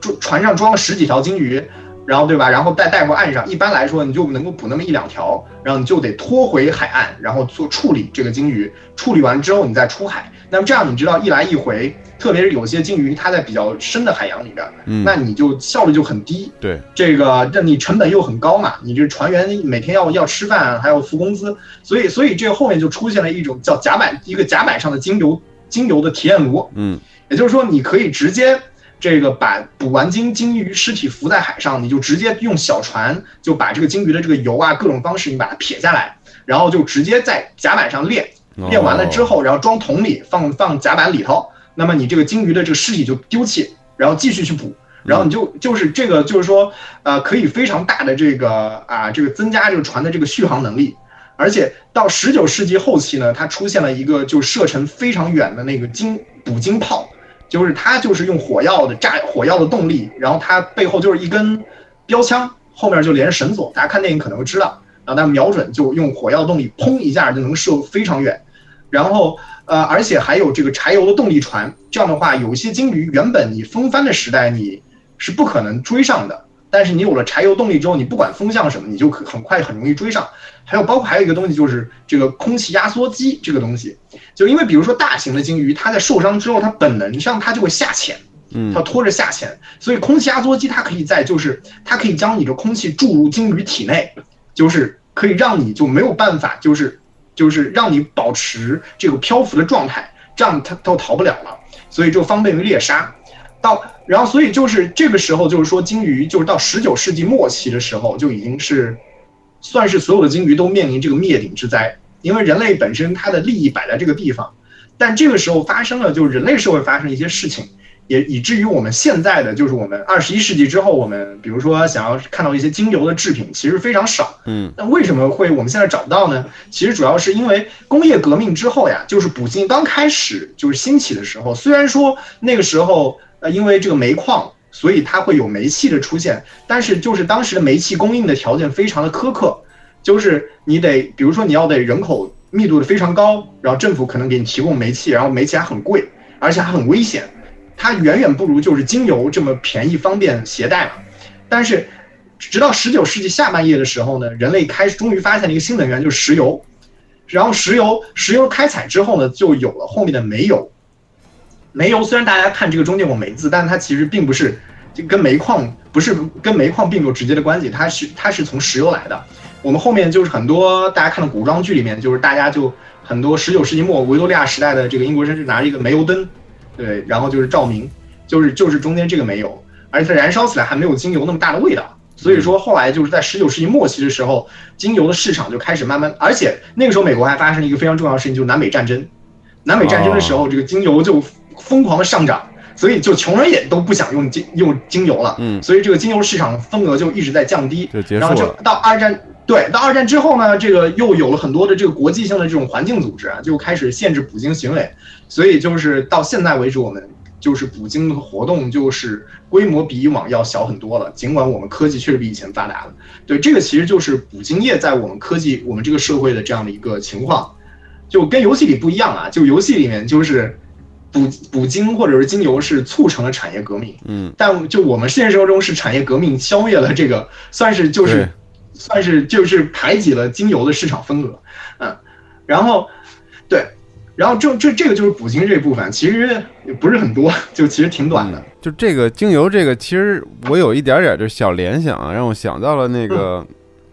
船船上装了十几条鲸鱼，然后对吧？然后再带回岸上。一般来说，你就能够捕那么一两条，然后你就得拖回海岸，然后做处理这个鲸鱼。处理完之后，你再出海。那么这样，你知道一来一回，特别是有些鲸鱼它在比较深的海洋里边，嗯，那你就效率就很低。对，这个那你成本又很高嘛，你这船员每天要要吃饭，还要付工资，所以所以这后面就出现了一种叫甲板，一个甲板上的金油金油的体验炉。嗯，也就是说，你可以直接。这个把捕完鲸鲸鱼尸体浮在海上，你就直接用小船就把这个鲸鱼的这个油啊各种方式你把它撇下来，然后就直接在甲板上炼，炼完了之后，然后装桶里放放甲板里头，那么你这个鲸鱼的这个尸体就丢弃，然后继续去捕，然后你就就是这个就是说呃可以非常大的这个啊这个增加这个船的这个续航能力，而且到十九世纪后期呢，它出现了一个就射程非常远的那个鲸捕鲸炮。就是它就是用火药的炸火药的动力，然后它背后就是一根标枪，后面就连着绳索。大家看电影可能会知道，然后它瞄准就用火药动力，砰一下就能射非常远。然后呃，而且还有这个柴油的动力船，这样的话，有一些鲸鱼原本你风帆的时代，你是不可能追上的。但是你有了柴油动力之后，你不管风向什么，你就可很快很容易追上。还有包括还有一个东西就是这个空气压缩机这个东西，就因为比如说大型的鲸鱼，它在受伤之后，它本能上它就会下潜，嗯它拖着下潜，所以空气压缩机它可以在就是它可以将你的空气注入鲸鱼体内，就是可以让你就没有办法就是就是让你保持这个漂浮的状态，这样它都逃不了了，所以就方便于猎杀。到然后所以就是这个时候就是说鲸鱼就是到十九世纪末期的时候就已经是。算是所有的鲸鱼都面临这个灭顶之灾，因为人类本身它的利益摆在这个地方，但这个时候发生了，就是人类社会发生一些事情，也以至于我们现在的就是我们二十一世纪之后，我们比如说想要看到一些精油的制品，其实非常少。嗯，那为什么会我们现在找不到呢？其实主要是因为工业革命之后呀，就是捕鲸刚开始就是兴起的时候，虽然说那个时候呃因为这个煤矿。所以它会有煤气的出现，但是就是当时的煤气供应的条件非常的苛刻，就是你得，比如说你要得人口密度的非常高，然后政府可能给你提供煤气，然后煤气还很贵，而且还很危险，它远远不如就是精油这么便宜方便携带嘛。但是直到十九世纪下半叶的时候呢，人类开始终于发现了一个新能源，就是石油，然后石油石油开采之后呢，就有了后面的煤油。煤油虽然大家看这个中间有煤字，但它其实并不是，就跟煤矿不是跟煤矿并没有直接的关系，它是它是从石油来的。我们后面就是很多大家看的古装剧里面，就是大家就很多十九世纪末维多利亚时代的这个英国绅士拿着一个煤油灯，对，然后就是照明，就是就是中间这个煤油，而且它燃烧起来还没有精油那么大的味道。所以说后来就是在十九世纪末期的时候，精油的市场就开始慢慢，而且那个时候美国还发生一个非常重要的事情，就是南北战争。南北战争的时候，这个精油就疯狂的上涨，所以就穷人也都不想用精用精油了，嗯，所以这个精油市场份额就一直在降低，然后就。到二战，对，到二战之后呢，这个又有了很多的这个国际性的这种环境组织啊，就开始限制捕鲸行为，所以就是到现在为止，我们就是捕鲸的活动就是规模比以往要小很多了，尽管我们科技确实比以前发达了，对，这个其实就是捕鲸业在我们科技我们这个社会的这样的一个情况。就跟游戏里不一样啊，就游戏里面就是捕捕鲸或者是精油是促成了产业革命，嗯，但就我们现实生活中是产业革命消灭了这个，算是就是算是就是排挤了精油的市场份额，嗯，然后对，然后这这这个就是捕鲸这部分，其实也不是很多，就其实挺短的，就这个精油，这个其实我有一点点就小联想啊，让我想到了那个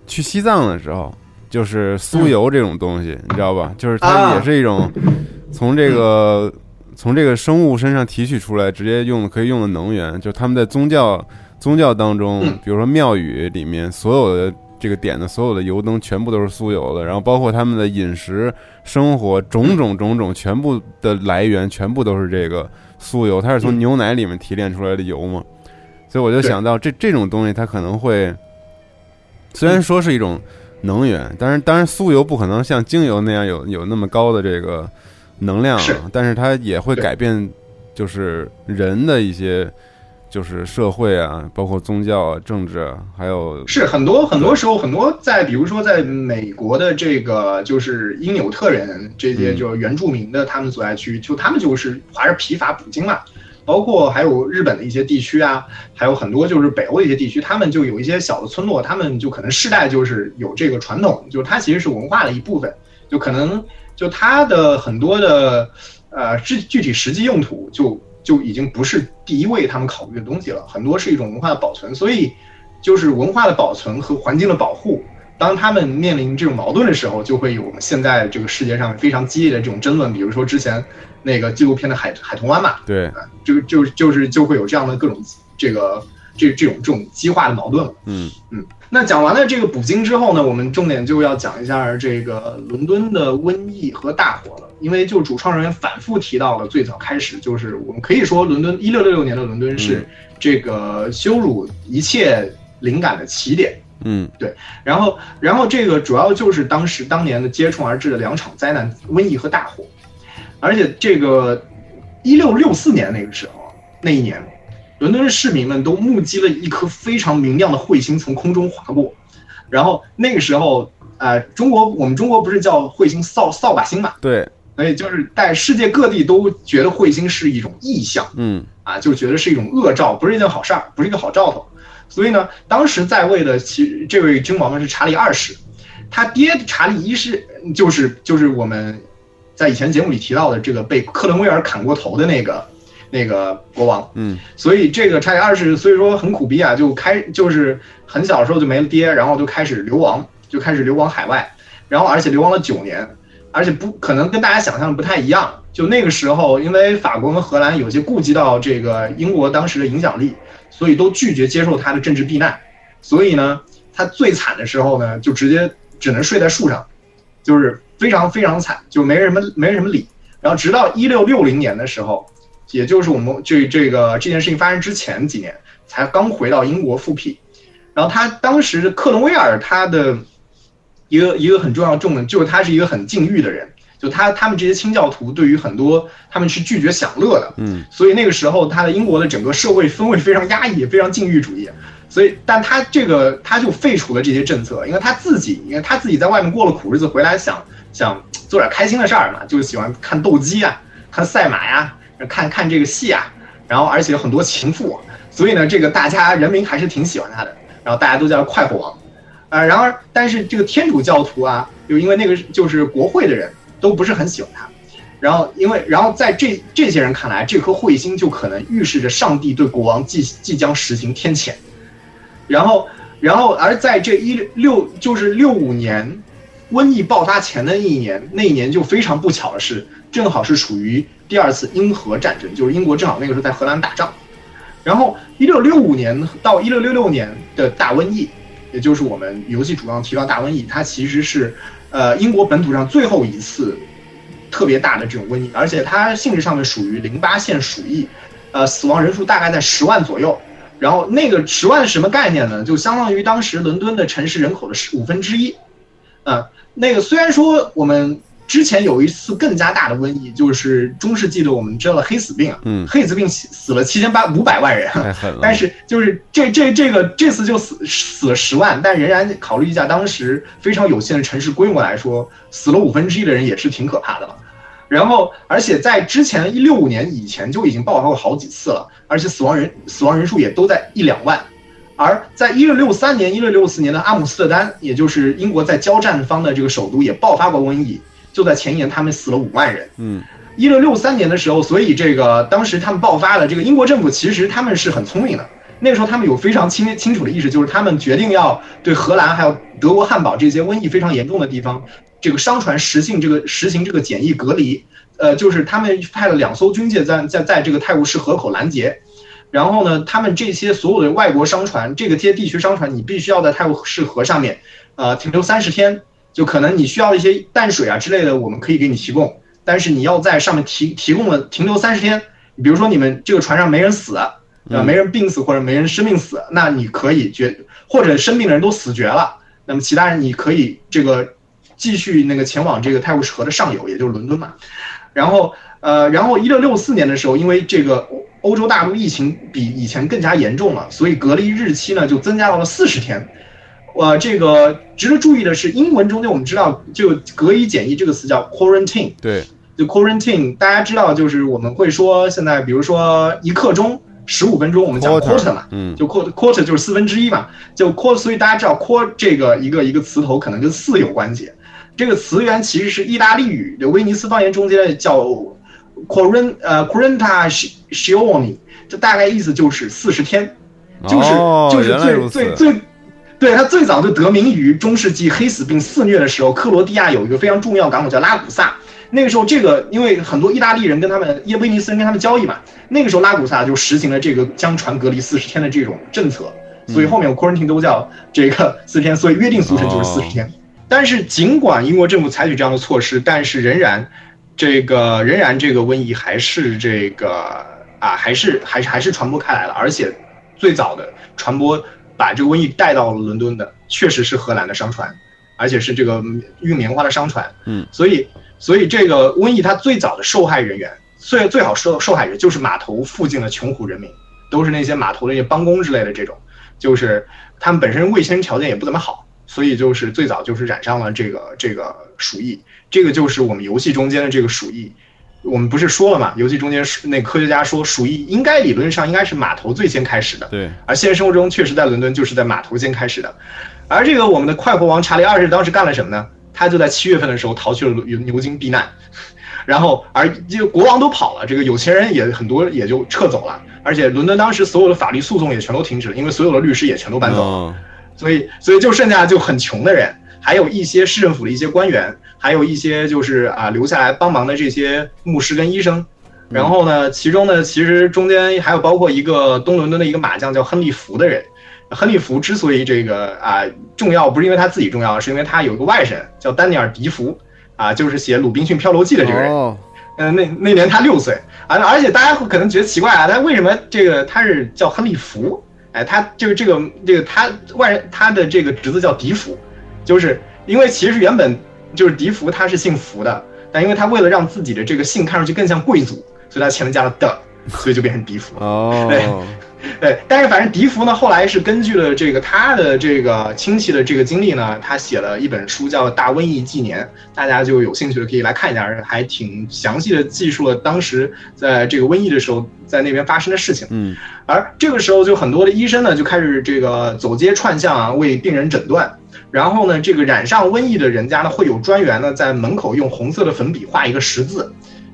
去西藏的时候，就是酥油这种东西，你知道吧？就是它啊。也是一种 从这个从这个生物身上提取出来，直接用可以用的能源。就他们在宗教宗教当中，比如说庙宇里面所有的这个点的所有的油灯全部都是酥油的，然后包括他们的饮食、生活种种种种，全部的来源全部都是这个酥油，它是从牛奶里面提炼出来的油嘛。所以我就想到这这种东西，它可能会虽然说是一种能源，但是当然酥油不可能像精油那样有有那么高的这个能量但是它也会改变，就是人的一些就是社会啊，包括宗教啊、政治啊，还有是很多很多时候，很多在比如说在美国的这个就是因纽特人这些嗯。就是原住民的他们所在区，就他们就是还是疲乏捕鲸嘛。包括还有日本的一些地区啊，还有很多就是北欧的一些地区，他们就有一些小的村落，他们就可能世代就是有这个传统，就是它其实是文化的一部分，就可能就它的很多的呃具具体实际用途就就已经不是第一位他们考虑的东西了，很多是一种文化的保存，所以就是文化的保存和环境的保护。当他们面临这种矛盾的时候，就会有我们现在这个世界上非常激烈的这种争论，比如说之前那个纪录片的海海豚湾嘛，对，就就就是就会有这样的各种这个这这种这种激化的矛盾了。嗯嗯，那讲完了这个捕鲸之后呢，我们重点就要讲一下这个伦敦的瘟疫和大火了，因为就主创人员反复提到了，最早开始就是我们可以说伦敦一六六六年的伦敦是这个羞辱一切灵感的起点。嗯。对，然后然后这个主要就是当时当年的接踵而至的两场灾难，瘟疫和大火，而且这个一六六四年那个时候，那一年，伦敦市民们都目击了一颗非常明亮的彗星从空中划过，然后那个时候，呃，中国我们中国不是叫彗星扫扫把星嘛？对，所以就是在世界各地都觉得彗星是一种异象，嗯啊，就觉得是一种恶兆，不是一件好事儿，不是一个好兆头。所以呢，当时在位的其这位君王呢是查理二世，他爹查理一世就是就是我们在以前节目里提到的这个被克伦威尔砍过头的那个那个国王。嗯所以这个查理二世所以说很苦逼啊，就开就是很小的时候就没了爹，然后就开始流亡，就开始流亡海外，然后而且流亡了九年，而且不可能跟大家想象的不太一样。就那个时候，因为法国跟荷兰有些顾及到这个英国当时的影响力，所以都拒绝接受他的政治避难。所以呢，他最惨的时候呢，就直接只能睡在树上，就是非常非常惨，就没人什么没人什么理。然后直到一六六零年的时候，也就是我们这这个这件事情发生之前几年，才刚回到英国复辟。然后他当时克伦威尔他的一个一个很重要的重点就是他是一个很禁欲的人，就他他们这些清教徒对于很多他们是拒绝享乐的，嗯所以那个时候他的英国的整个社会氛围非常压抑，非常禁欲主义。所以，但他这个他就废除了这些政策，因为他自己，因为他自己在外面过了苦日子，回来想想做点开心的事儿嘛，就是喜欢看斗鸡啊，看赛马呀、看看这个戏啊，然后而且有很多情妇，所以呢，这个大家人民还是挺喜欢他的，然后大家都叫他快活王。呃，然而，但是这个天主教徒啊，又因为那个就是国会的人都不是很喜欢他，然后因为然后在这这些人看来，这颗彗星就可能预示着上帝对国王即即将实行天谴，然后然后而在这一六就是六五年瘟疫爆发前的一年，那一年就非常不巧的是，正好是属于第二次英荷战争，就是英国正好那个时候在荷兰打仗，然后一六六五年到一六六六年的大瘟疫。也就是我们游戏主要提到大瘟疫，它其实是，呃，英国本土上最后一次特别大的这种瘟疫，而且它性质上面属于淋巴腺鼠疫，呃，死亡人数大概在十万左右。然后那个十万什么概念呢？就相当于当时伦敦的城市人口的十五分之一。啊，那个虽然说我们之前有一次更加大的瘟疫，就是中世纪的我们知道的黑死病啊，嗯，黑死病死死了七千八五百万人。但是就是这这这个这次就死死了十万，但仍然考虑一下当时非常有限的城市规模来说，死了五分之一的人也是挺可怕的了。然后，而且在之前一六五年以前就已经爆发过好几次了，而且死亡人死亡人数也都在一两万。而在一六六三年、一六六四年的阿姆斯特丹，也就是英国在交战方的这个首都，也爆发过瘟疫。就在前一年，他们死了五万人。嗯，一六六三年的时候，所以这个当时他们爆发了。这个英国政府其实他们是很聪明的，那个时候他们有非常清清楚的意识，就是他们决定要对荷兰还有德国汉堡这些瘟疫非常严重的地方，这个商船实行这个实行这个检疫隔离。呃，就是他们派了两艘军舰在在在这个泰晤士河口拦截。然后呢，他们这些所有的外国商船，这个这些地区商船，你必须要在泰晤士河上面，呃，停留三十天。就可能你需要一些淡水啊之类的，我们可以给你提供，但是你要在上面提提供了停留三十天。比如说你们这个船上没人死，啊，没人病死或者没人生病死，那你可以绝或者生病的人都死绝了，那么其他人你可以这个继续那个前往这个泰晤士河的上游，也就是伦敦嘛。然后呃，然后一六六四年的时候，因为这个欧欧洲大陆疫情比以前更加严重了，所以隔离日期呢就增加到了四十天。呃，这个值得注意的是，英文中间我们知道，就隔离检疫这个词叫 quarantine。对，就 quarantine，大家知道，就是我们会说现在，比如说一刻钟十五分钟，我们讲 quarter 嘛，嗯，就 quarter quarter 就是四分之一嘛，就 quarter，所以大家知道 quar 这个一个一个词头可能跟四有关系。这个词源其实是意大利语的威尼斯方言中间的叫 quarant 呃 quaranta scioni，这大概意思就是四十天，就是、哦、就是最最最。对，它最早就得名于中世纪黑死病肆虐的时候，克罗地亚有一个非常重要港口叫拉古萨。那个时候，这个因为很多意大利人跟他们耶威尼斯人跟他们交易嘛，那个时候拉古萨就实行了这个将船隔离四十天的这种政策，所以后面 quarantine 都叫这个四十天，所以约定俗成就是四十天。但是尽管英国政府采取这样的措施，但是仍然这个仍然这个瘟疫还是这个啊还是还是还是传播开来了，而且最早的传播。把这个瘟疫带到了伦敦的，确实是荷兰的商船，而且是这个运棉花的商船。嗯，所以，所以这个瘟疫它最早的受害人员，最最好受受害人就是码头附近的穷苦人民，都是那些码头那些帮工之类的这种，就是他们本身卫生条件也不怎么好，所以就是最早就是染上了这个这个鼠疫，这个就是我们游戏中间的这个鼠疫。我们不是说了嘛？游戏中间那科学家说，鼠疫应该理论上应该是码头最先开始的。对，而现实生活中确实在伦敦就是在码头先开始的。而这个我们的快活王查理二世当时干了什么呢？他就在七月份的时候逃去了牛牛津避难，然后而这个国王都跑了，这个有钱人也很多也就撤走了，而且伦敦当时所有的法律诉讼也全都停止了，因为所有的律师也全都搬走了，所以所以就剩下就很穷的人，还有一些市政府的一些官员，还有一些就是啊留下来帮忙的这些牧师跟医生。然后呢，其中呢其实中间还有包括一个东伦敦的一个马将叫亨利福的人。亨利福之所以这个啊重要，不是因为他自己重要，是因为他有一个外甥叫丹尼尔·迪福，啊，就是写《鲁滨逊漂流记》的这个人。嗯，那那年他六岁啊，而且大家可能觉得奇怪啊，他为什么这个他是叫亨利福？哎，他就是这个这个他外他的这个侄子叫迪福，就是因为其实原本就是笛福他是姓福的，但因为他为了让自己的这个姓看上去更像贵族，所以他前面加了的，所以就变成笛福。哦。对。对，但是反正笛福呢，后来是根据了这个他的这个亲戚的这个经历呢，他写了一本书叫《大瘟疫纪年》，大家就有兴趣的可以来看一下，还挺详细的记述了当时在这个瘟疫的时候在那边发生的事情。嗯，而这个时候就很多的医生呢就开始这个走街串巷啊为病人诊断，然后呢这个染上瘟疫的人家呢会有专员呢在门口用红色的粉笔画一个十字。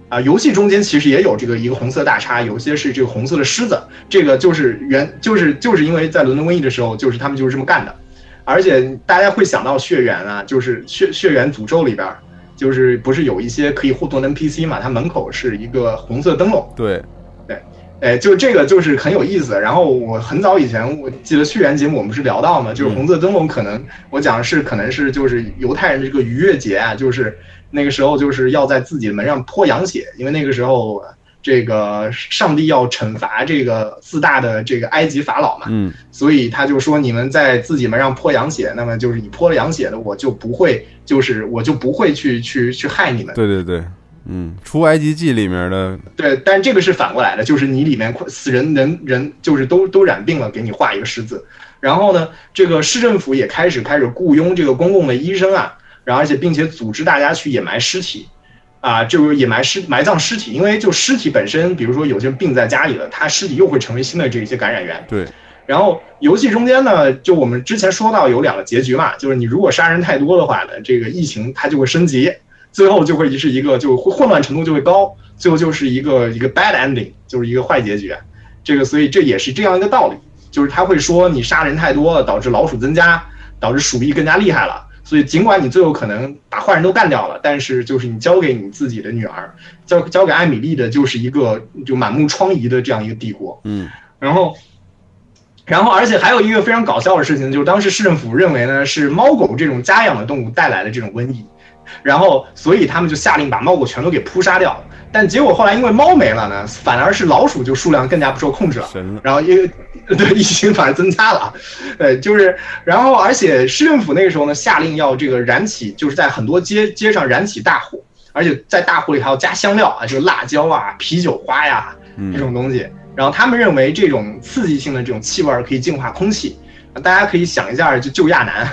啊，游戏中间其实也有这个一个红色大叉，有些是这个红色的狮子，这个就是原就是就是因为在伦敦瘟疫的时候，就是他们就是这么干的，而且大家会想到血缘啊，就是血血缘诅咒里边，就是不是有一些可以互动的 NPC 嘛，它门口是一个红色灯笼，对，对，哎，就这个就是很有意思。然后我很早以前我记得血缘节目我们是聊到嘛，就是红色灯笼可能我讲的是可能是就是犹太人的这个逾越节啊，就是。那个时候就是要在自己的门上泼羊血，因为那个时候这个上帝要惩罚这个自大的这个埃及法老嘛，嗯，所以他就说你们在自己门上泼羊血，那么就是你泼了羊血的，我就不会，就是我就不会去去去害你们。对对对，嗯，出埃及记里面的，对，但这个是反过来的，就是你里面死人人人就是都都染病了，给你画一个十字，然后呢，这个市政府也开始开始雇佣这个公共的医生啊。然后，而且并且组织大家去掩埋尸体，啊，就是掩埋尸埋葬尸体，因为就尸体本身，比如说有些人病在家里了，他尸体又会成为新的这些感染源。对。然后游戏中间呢，就我们之前说到有两个结局嘛，就是你如果杀人太多的话呢，这个疫情它就会升级，最后就会是一个就混乱程度就会高，最后就是一个一个 bad ending，就是一个坏结局。这个所以这也是这样一个道理，就是他会说你杀人太多了，导致老鼠增加，导致鼠疫更加厉害了。所以，尽管你最后可能把坏人都干掉了，但是就是你交给你自己的女儿，交交给艾米丽的，就是一个就满目疮痍的这样一个帝国。嗯，然后，然后，而且还有一个非常搞笑的事情，就是当时市政府认为呢是猫狗这种家养的动物带来的这种瘟疫，然后所以他们就下令把猫狗全都给扑杀掉。但结果后来因为猫没了呢，反而是老鼠就数量更加不受控制了。然后因为 对疫情反而增加了，呃，就是然后而且市政府那个时候呢下令要这个燃起，就是在很多街街上燃起大火，而且在大火里还要加香料啊，就是辣椒啊、啤酒花呀这种东西。然后他们认为这种刺激性的这种气味可以净化空气。大家可以想一下，就救亚男，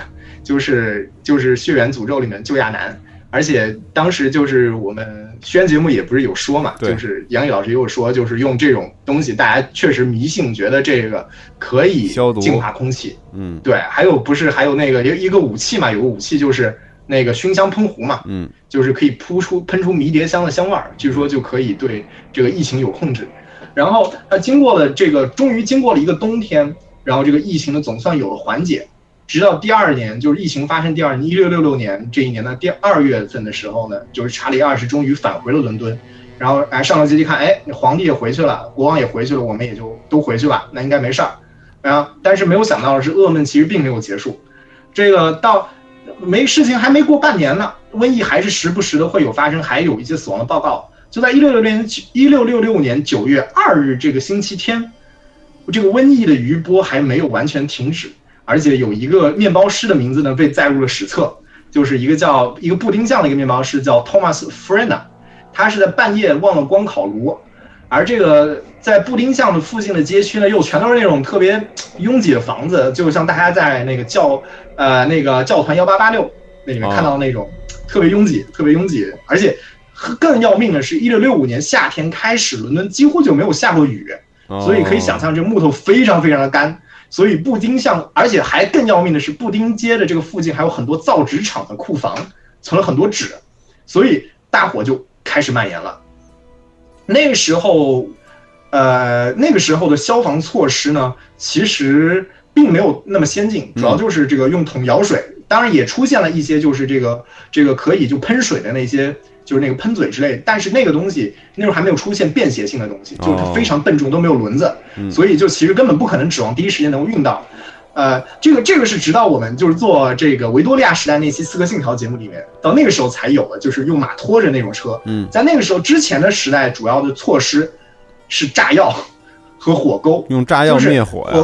就是就是血缘诅咒里面救亚男。而且当时就是我们宣节目也不是有说嘛，就是杨毅老师也有说，就是用这种东西，大家确实迷信，觉得这个可以净化空气。嗯，对，还有不是还有那个一一个武器嘛，有个武器就是那个熏香喷壶嘛，嗯，就是可以扑出喷出迷迭香的香味儿，据说就可以对这个疫情有控制。然后他，经过了这个，终于经过了一个冬天，然后这个疫情呢总算有了缓解。直到第二年，就是疫情发生第二年，一六六六年这一年的第二月份的时候呢，就是查理二世终于返回了伦敦，然后哎上了阶梯看，哎皇帝也回去了，国王也回去了，我们也就都回去吧，那应该没事儿。啊，但是没有想到的是，噩梦其实并没有结束。这个到没事情还没过半年呢，瘟疫还是时不时的会有发生，还有一些死亡的报告。就在一六六六年一六六六年九月二日这个星期天，这个瘟疫的余波还没有完全停止。而且有一个面包师的名字呢被载入了史册，就是一个叫一个布丁酱的一个面包师叫 Thomas Frena，他是在半夜忘了关烤炉，而这个在布丁巷的附近的街区呢，又全都是那种特别拥挤的房子，就像大家在那个教呃那个教团幺八八六那里面看到的那种特别拥挤、特别拥挤，而且更要命的是，一六六五年夏天开始，伦敦几乎就没有下过雨，所以可以想象这木头非常非常的干。所以布丁巷，而且还更要命的是，布丁街的这个附近还有很多造纸厂的库房，存了很多纸，所以大火就开始蔓延了。那个时候，呃，那个时候的消防措施呢，其实并没有那么先进，主要就是这个用桶舀水，当然也出现了一些就是这个这个可以就喷水的那些，就是那个喷嘴之类，但是那个东西那时候还没有出现便携性的东西，就是非常笨重，都没有轮子，所以就其实根本不可能指望第一时间能够运到。呃，这个这个是直到我们就是做这个维多利亚时代那期《刺客信条》节目里面，到那个时候才有的，就是用马拖着那种车。嗯，在那个时候之前的时代，主要的措施是炸药和火钩，用炸药灭火呀。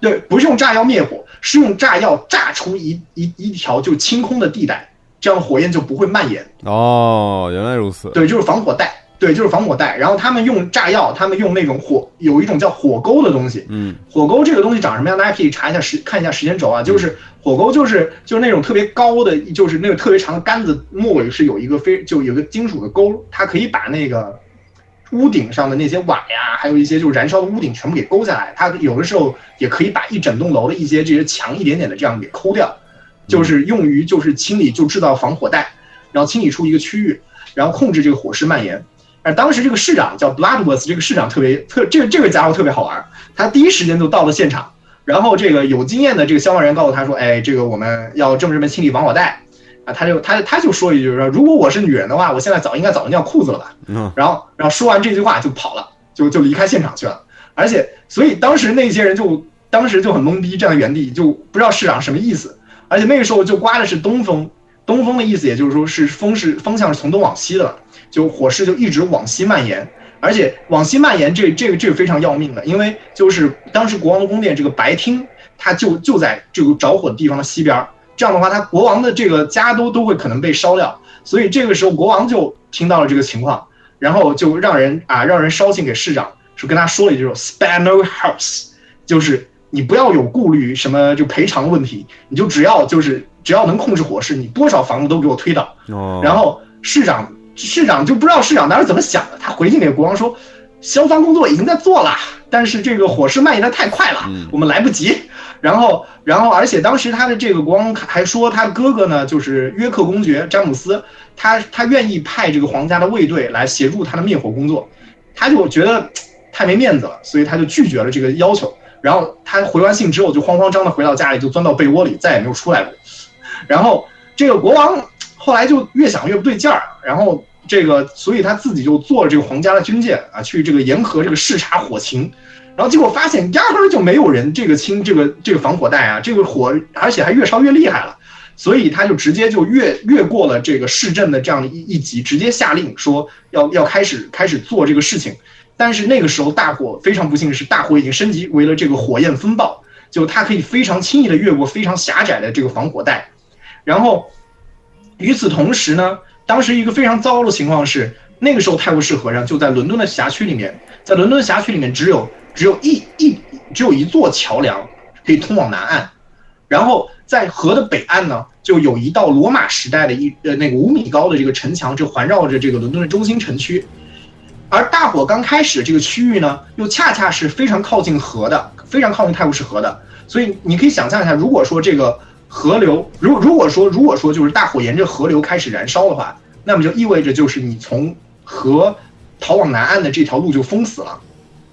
对，不是用炸药灭火，是用炸药炸出一一一条就清空的地带，这样火焰就不会蔓延。哦，原来如此。对，就是防火带。对，就是防火带。然后他们用炸药，他们用那种火，有一种叫火钩的东西。嗯，火钩这个东西长什么样？大家可以查一下时，看一下时间轴啊。就是火钩，就是就是那种特别高的，就是那个特别长的杆子，末尾是有一个非就有个金属的钩，它可以把那个屋顶上的那些瓦呀，还有一些就是燃烧的屋顶全部给勾下来。它有的时候也可以把一整栋楼的一些这些墙一点点的这样给抠掉，就是用于就是清理，就制造防火带，然后清理出一个区域，然后控制这个火势蔓延。而当时这个市长叫 Bloodworth，这个市长特别特，这个这个家伙特别好玩，他第一时间就到了现场，然后这个有经验的这个消防员告诉他说：“哎，这个我们要这么这么清理防火带。”啊，他就他他就说一句说：“如果我是女人的话，我现在早应该早就尿裤子了吧。”嗯，然后然后说完这句话就跑了，就就离开现场去了。而且，所以当时那些人就当时就很懵逼，站在原地就不知道市长什么意思。而且那个时候就刮的是东风，东风的意思也就是说是风是风向是从东往西的。就火势就一直往西蔓延，而且往西蔓延，这这个这个非常要命的，因为就是当时国王的宫殿这个白厅，它就就在这个着火的地方的西边这样的话，他国王的这个家都都会可能被烧掉，所以这个时候国王就听到了这个情况，然后就让人啊让人捎信给市长，是跟他说了一句说 spare no house，就是你不要有顾虑什么就赔偿问题，你就只要就是只要能控制火势，你多少房子都给我推倒。哦，然后市长。市长就不知道市长当时怎么想的，他回信给国王说，消防工作已经在做了，但是这个火势蔓延的太快了，我们来不及。然后，然后，而且当时他的这个国王还说，他哥哥呢，就是约克公爵詹姆斯，他他愿意派这个皇家的卫队来协助他的灭火工作，他就觉得太没面子了，所以他就拒绝了这个要求。然后他回完信之后，就慌慌张的回到家里，就钻到被窝里，再也没有出来过。然后这个国王。后来就越想越不对劲儿，然后这个，所以他自己就坐了这个皇家的军舰啊，去这个沿河这个视察火情，然后结果发现压根儿就没有人这个清这个这个防火带啊，这个火而且还越烧越厉害了，所以他就直接就越越过了这个市镇的这样的一一级，直接下令说要要开始开始做这个事情，但是那个时候大火非常不幸的是大火已经升级为了这个火焰风暴，就它可以非常轻易的越过非常狭窄的这个防火带，然后。与此同时呢，当时一个非常糟糕的情况是，那个时候泰晤士河上就在伦敦的辖区里面，在伦敦辖区里面只有只有一一只有一座桥梁可以通往南岸，然后在河的北岸呢，就有一道罗马时代的一呃那个五米高的这个城墙，就环绕着这个伦敦的中心城区，而大火刚开始这个区域呢，又恰恰是非常靠近河的，非常靠近泰晤士河的，所以你可以想象一下，如果说这个。河流，如如果说如果说就是大火沿着河流开始燃烧的话，那么就意味着就是你从河逃往南岸的这条路就封死了，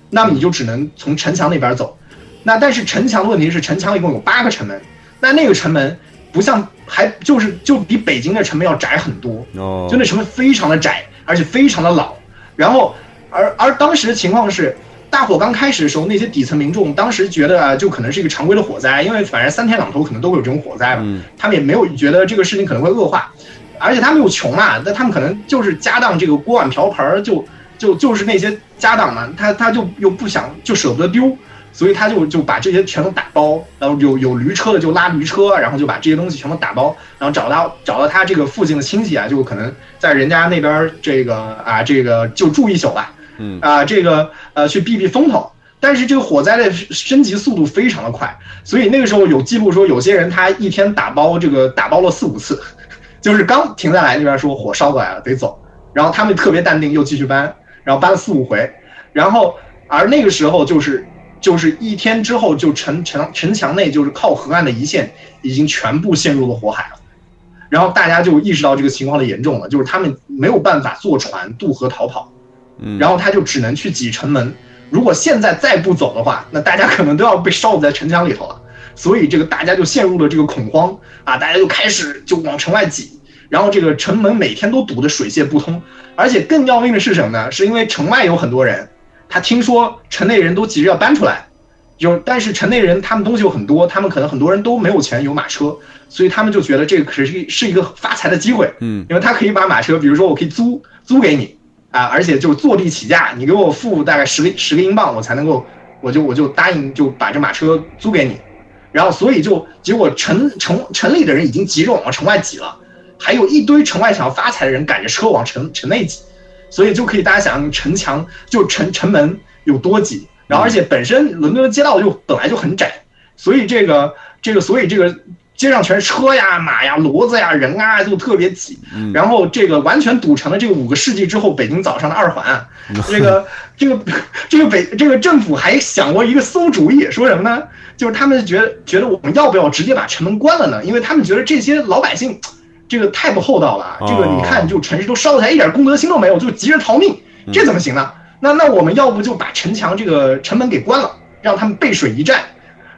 那么你就只能从城墙那边走。那但是城墙的问题是，城墙一共有八个城门，那那个城门不像还就是就比北京的城门要窄很多，就那城门非常的窄，而且非常的老。然后而而当时的情况是。大火刚开始的时候，那些底层民众当时觉得啊，就可能是一个常规的火灾，因为反正三天两头可能都会有这种火灾嘛。他们也没有觉得这个事情可能会恶化，而且他们又穷嘛，那他们可能就是家当这个锅碗瓢盆就就就是那些家当嘛，他他就又不想就舍不得丢，所以他就就把这些全都打包，然后有有驴车的就拉驴车，然后就把这些东西全都打包，然后找到找到他这个附近的亲戚啊，就可能在人家那边这个啊这个就住一宿吧。嗯啊、这个呃去避避风头。但是这个火灾的升级速度非常的快，所以那个时候有记录说，有些人他一天打包这个打包了四五次，就是刚停下来那边说火烧过来了得走，然后他们特别淡定又继续搬，然后搬了四五回，然后而那个时候就是就是一天之后就城城城墙内就是靠河岸的一线已经全部陷入了火海了，然后大家就意识到这个情况的严重了，就是他们没有办法坐船渡河逃跑，嗯，然后他就只能去挤城门。如果现在再不走的话，那大家可能都要被烧死在城墙里头了。所以这个大家就陷入了这个恐慌啊，大家就开始就往城外挤，然后这个城门每天都堵得水泄不通。而且更要命的是什么呢？是因为城外有很多人，他听说城内人都急着要搬出来，有但是城内人他们东西又很多，他们可能很多人都没有钱有马车，所以他们就觉得这个可是是一个发财的机会，嗯。因为他可以把马车，比如说我可以租租给你啊，而且就坐地起价，你给我付大概十个十个英镑，我才能够，我就我就答应就把这马车租给你，然后所以就结果城城城里的人已经急着往城外挤了，还有一堆城外想要发财的人赶着车往城城内挤，所以就可以大家想象城墙就城城门有多挤，然后而且本身伦敦的街道就本来就很窄，所以这个这个所以这个街上全是车呀、马呀、骡子呀、人啊，就特别挤。然后这个完全堵成了这个五个世纪之后北京早上的二环。这个这个这个北这个政府还想过一个馊主意，说什么呢？就是他们觉得觉得我们要不要直接把城门关了呢？因为他们觉得这些老百姓这个太不厚道了啊。这个你看，就城市都烧起来，一点公德心都没有，就急着逃命，这怎么行呢？那那我们要不就把城墙这个城门给关了，让他们背水一战。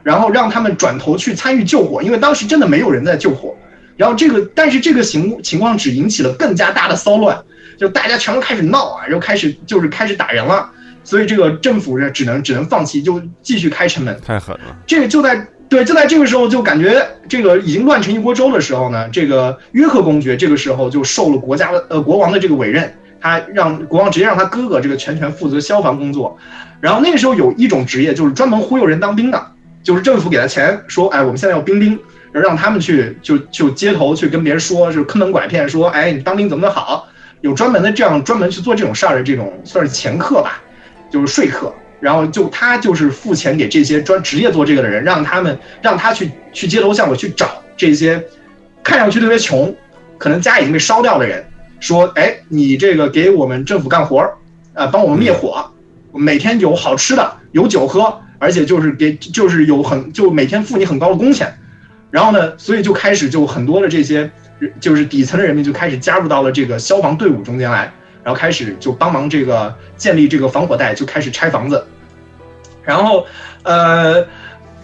然后让他们转头去参与救火，因为当时真的没有人在救火。然后这个，但是这个情情况只引起了更加大的骚乱，就大家全都开始闹啊，然后开始就是开始打人了。所以这个政府呢，只能只能放弃，就继续开城门。太狠了。这个就在对，就在这个时候，就感觉这个已经乱成一锅粥的时候呢，这个约克公爵这个时候就受了国家的呃国王的这个委任，他让国王直接让他哥哥这个全权负责消防工作。然后那个时候有一种职业就是专门忽悠人当兵的。就是政府给他钱，说，哎，我们现在要兵丁，然后让他们去，就就街头去跟别人说，就是坑蒙拐骗，说，哎，你当兵怎么怎么好，有专门的这样专门去做这种事儿的这种算是掮客吧，就是说客，然后就他就是付钱给这些专职业做这个的人，让他们让他去去街头巷尾去找这些看上去特别穷，可能家已经被烧掉的人，说，哎，你这个给我们政府干活儿，啊，帮我们灭火，每天有好吃的，有酒喝。而且就是给，就是有很就每天付你很高的工钱，然后呢，所以就开始就很多的这些就是底层的人民就开始加入到了这个消防队伍中间来，然后开始就帮忙这个建立这个防火带，就开始拆房子，然后呃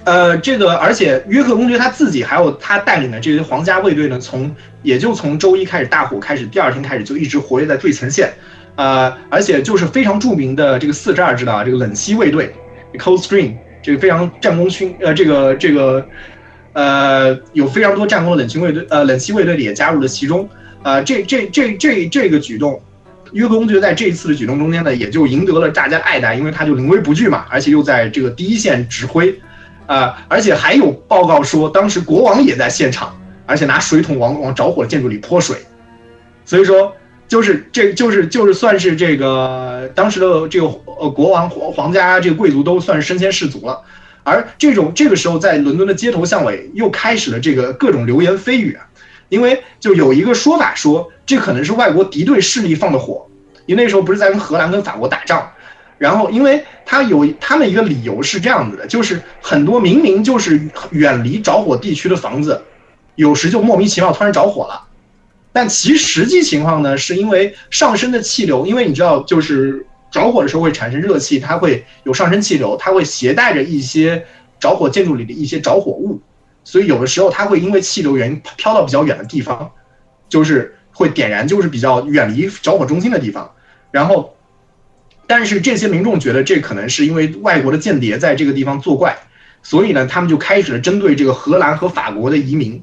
呃这个而且约克公爵他自己还有他带领的这些皇家卫队呢，从也就从周一开始大火开始，第二天开始就一直活跃在最前线，呃，而且就是非常著名的这个四十二知道啊，这个冷溪卫队。Coldstream 这个非常战功勋，呃，这个这个，呃，有非常多战功的冷清卫队，呃，冷溪卫队也加入了其中，呃，这这这这这个举动，约克公爵在这一次的举动中间呢，也就赢得了大家的爱戴，因为他就临危不惧嘛，而且又在这个第一线指挥，啊，而且还有报告说，当时国王也在现场，而且拿水桶往往着火的建筑里泼水，所以说。就是这就是就是算是这个当时的这个呃国王皇皇家这个贵族都算是身先士卒了，而这种这个时候在伦敦的街头巷尾又开始了这个各种流言蜚语啊，因为就有一个说法说这可能是外国敌对势力放的火，因为那时候不是在跟荷兰跟法国打仗，然后因为他有他们一个理由是这样子的，就是很多明明就是远离着火地区的房子，有时就莫名其妙突然着火了。但其实际情况呢，是因为上升的气流，因为你知道，就是着火的时候会产生热气，它会有上升气流，它会携带着一些着火建筑里的一些着火物，所以有的时候它会因为气流原因飘到比较远的地方，就是会点燃，就是比较远离着火中心的地方。然后，但是这些民众觉得这可能是因为外国的间谍在这个地方作怪，所以呢，他们就开始了针对这个荷兰和法国的移民。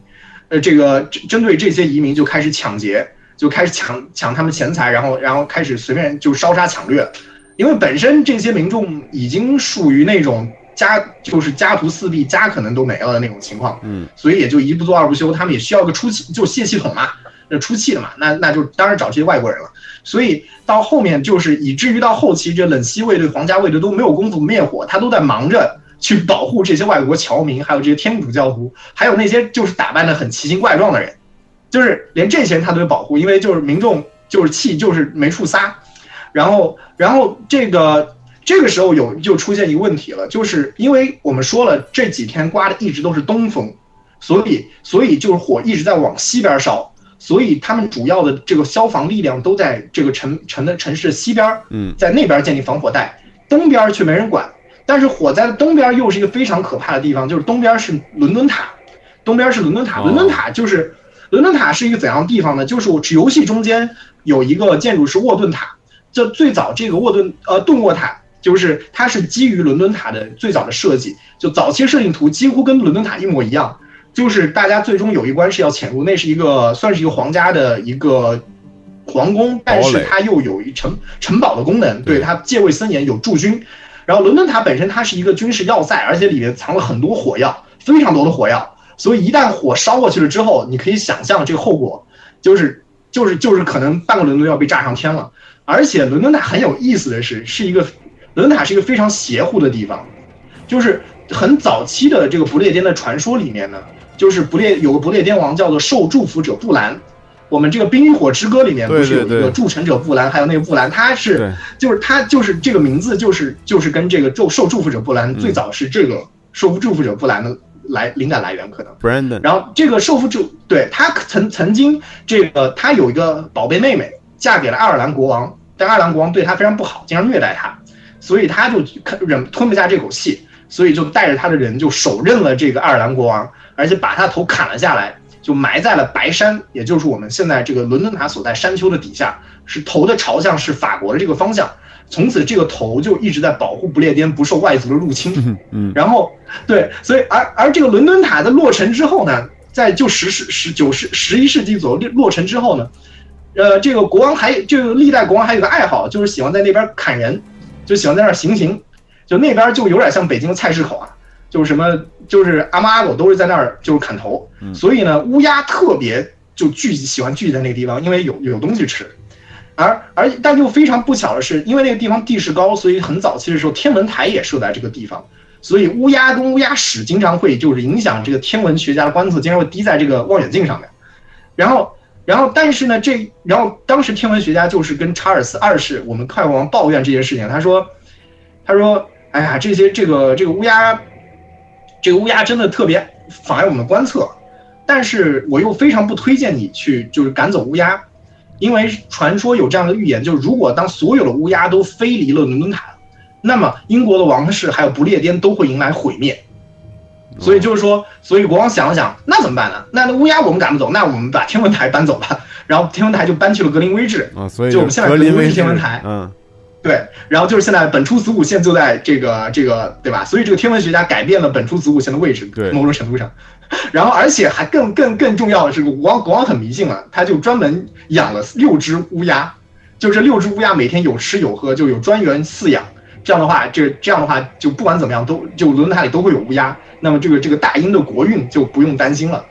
呃，这个针对这些移民就开始抢劫，就开始抢抢他们钱财，然后然后开始随便就烧杀抢掠，因为本身这些民众已经属于那种家就是家徒四壁，家可能都没了的那种情况，嗯，所以也就一不做二不休，他们也需要个出气就泄气筒嘛，那出气的嘛，那那就当然找这些外国人了。所以到后面就是以至于到后期，这冷西卫队、皇家卫队都没有功夫灭火，他都在忙着去保护这些外国侨民，还有这些天主教徒，还有那些就是打扮的很奇形怪状的人，就是连这些人他都得保护，因为就是民众就是气就是没处撒。然后，然后这个这个时候有就出现一个问题了，就是因为我们说了这几天刮的一直都是东风，所以所以就是火一直在往西边烧，所以他们主要的这个消防力量都在这个城城的城市的西边，嗯，在那边建立防火带，东边却没人管。但是火灾的东边又是一个非常可怕的地方，就是东边是伦敦塔，东边是伦敦塔，伦敦塔就是伦敦塔是一个怎样的地方呢？就是我游戏中间有一个建筑是沃顿塔。这最早这个沃顿呃顿沃塔，就是它是基于伦敦塔的最早的设计，就早期设定图几乎跟伦敦塔一模一样。就是大家最终有一关是要潜入，那是一个算是一个皇家的一个皇宫，但是它又有一城城堡的功能，对它戒备森严，有驻军。然后伦敦塔本身它是一个军事要塞，而且里面藏了很多火药，非常多的火药。所以一旦火烧过去了之后，你可以想象这个后果，就是就是就是可能半个伦敦要被炸上天了。而且伦敦塔很有意思的是，是一个伦敦塔是一个非常邪乎的地方，就是很早期的这个不列颠的传说里面呢，就是不列有个不列颠王叫做受祝福者布兰，我们这个《冰与火之歌》里面不是有一个铸成者布兰，还有那个布兰，他是就是他就是这个名字就是就是跟这个受受祝福者布兰最早是这个受祝福者布兰的来灵感来源可能。Brandon，然后这个受福者对他曾曾经这个他有一个宝贝妹妹嫁给了爱尔兰国王。但爱尔兰国王对他非常不好，经常虐待他，所以他就忍吞不下这口气，所以就带着他的人就手刃了这个爱尔兰国王，而且把他头砍了下来，就埋在了白山，也就是我们现在这个伦敦塔所在山丘的底下，是头的朝向是法国的这个方向。从此，这个头就一直在保护不列颠不受外族的入侵。嗯，然后对，所以而而这个伦敦塔的落成之后呢，在就十世十九世十一世纪左右落成之后呢。呃，这个国王还就历代国王还有个爱好，就是喜欢在那边砍人，就喜欢在那儿行刑，就那边就有点像北京的菜市口啊，就是什么就是阿猫阿狗都是在那儿就是砍头，所以呢乌鸦特别就聚集喜欢聚集在那个地方，因为有有东西吃，而而但就非常不巧的是，因为那个地方地势高，所以很早期的时候天文台也设在这个地方，所以乌鸦跟乌鸦屎经常会就是影响这个天文学家的观测，经常会滴在这个望远镜上面，然后。然后，但是呢，这然后当时天文学家就是跟查尔斯二世，我们快王抱怨这件事情。他说：“他说，哎呀，这些这个这个乌鸦，这个乌鸦真的特别妨碍我们观测。但是我又非常不推荐你去就是赶走乌鸦，因为传说有这样的预言，就是如果当所有的乌鸦都飞离了伦敦塔，那么英国的王室还有不列颠都会迎来毁灭。”所以就是说，所以国王想了想，那怎么办呢？那那乌鸦我们赶不走，那我们把天文台搬走吧。然后天文台就搬去了格林威治啊，所以就我们现在格林威治天文台，嗯，对。然后就是现在本初子午线就在这个这个对吧？所以这个天文学家改变了本初子午线的位置，对，某种程度上。然后而且还更更更重要的是，国王国王很迷信了，他就专门养了六只乌鸦，就这六只乌鸦每天有吃有喝，就有专员饲养。这样的话，这这样的话就不管怎么样都就伦敦塔里都会有乌鸦。那么这个这个大英的国运就不用担心了，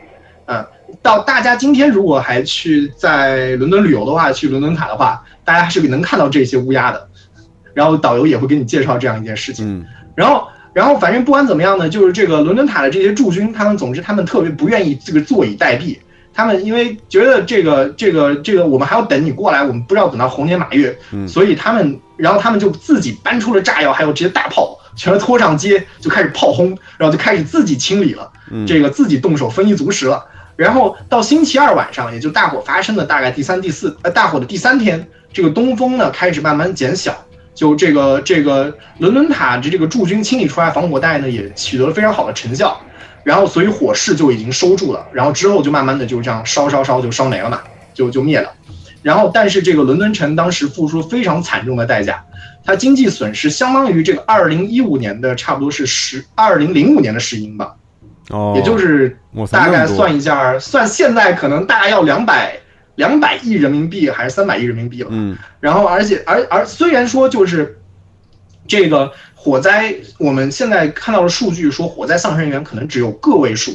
啊，到大家今天如果还去在伦敦旅游的话，去伦敦塔的话，大家是能看到这些乌鸦的，然后导游也会给你介绍这样一件事情，然后然后反正不管怎么样呢，就是这个伦敦塔的这些驻军，他们总之他们特别不愿意这个坐以待毙，他们因为觉得这个这个这个我们还要等你过来，我们不知道等到猴年马月，所以他们然后他们就自己搬出了炸药，还有这些大炮。全都拖上街就开始炮轰，然后就开始自己清理了，这个自己动手丰衣足食了。然后到星期二晚上，也就大火发生的大概第三、第四呃大火的第三天，这个东风呢开始慢慢减小，就这个这个伦敦塔的这个驻军清理出来防火带呢也取得了非常好的成效，然后所以火势就已经收住了，然后之后就慢慢的就这样烧烧烧就烧没了嘛，就就灭了。然后但是这个伦敦城当时付出非常惨重的代价。它经济损失相当于这个二零一五年的差不多是十二零零五年的石英吧，哦，也就是大概算一下，算现在可能大概要两百两百亿人民币还是三百亿人民币了。嗯，然后而且而而虽然说就是这个火灾，我们现在看到的数据说火灾丧生人员可能只有个位数，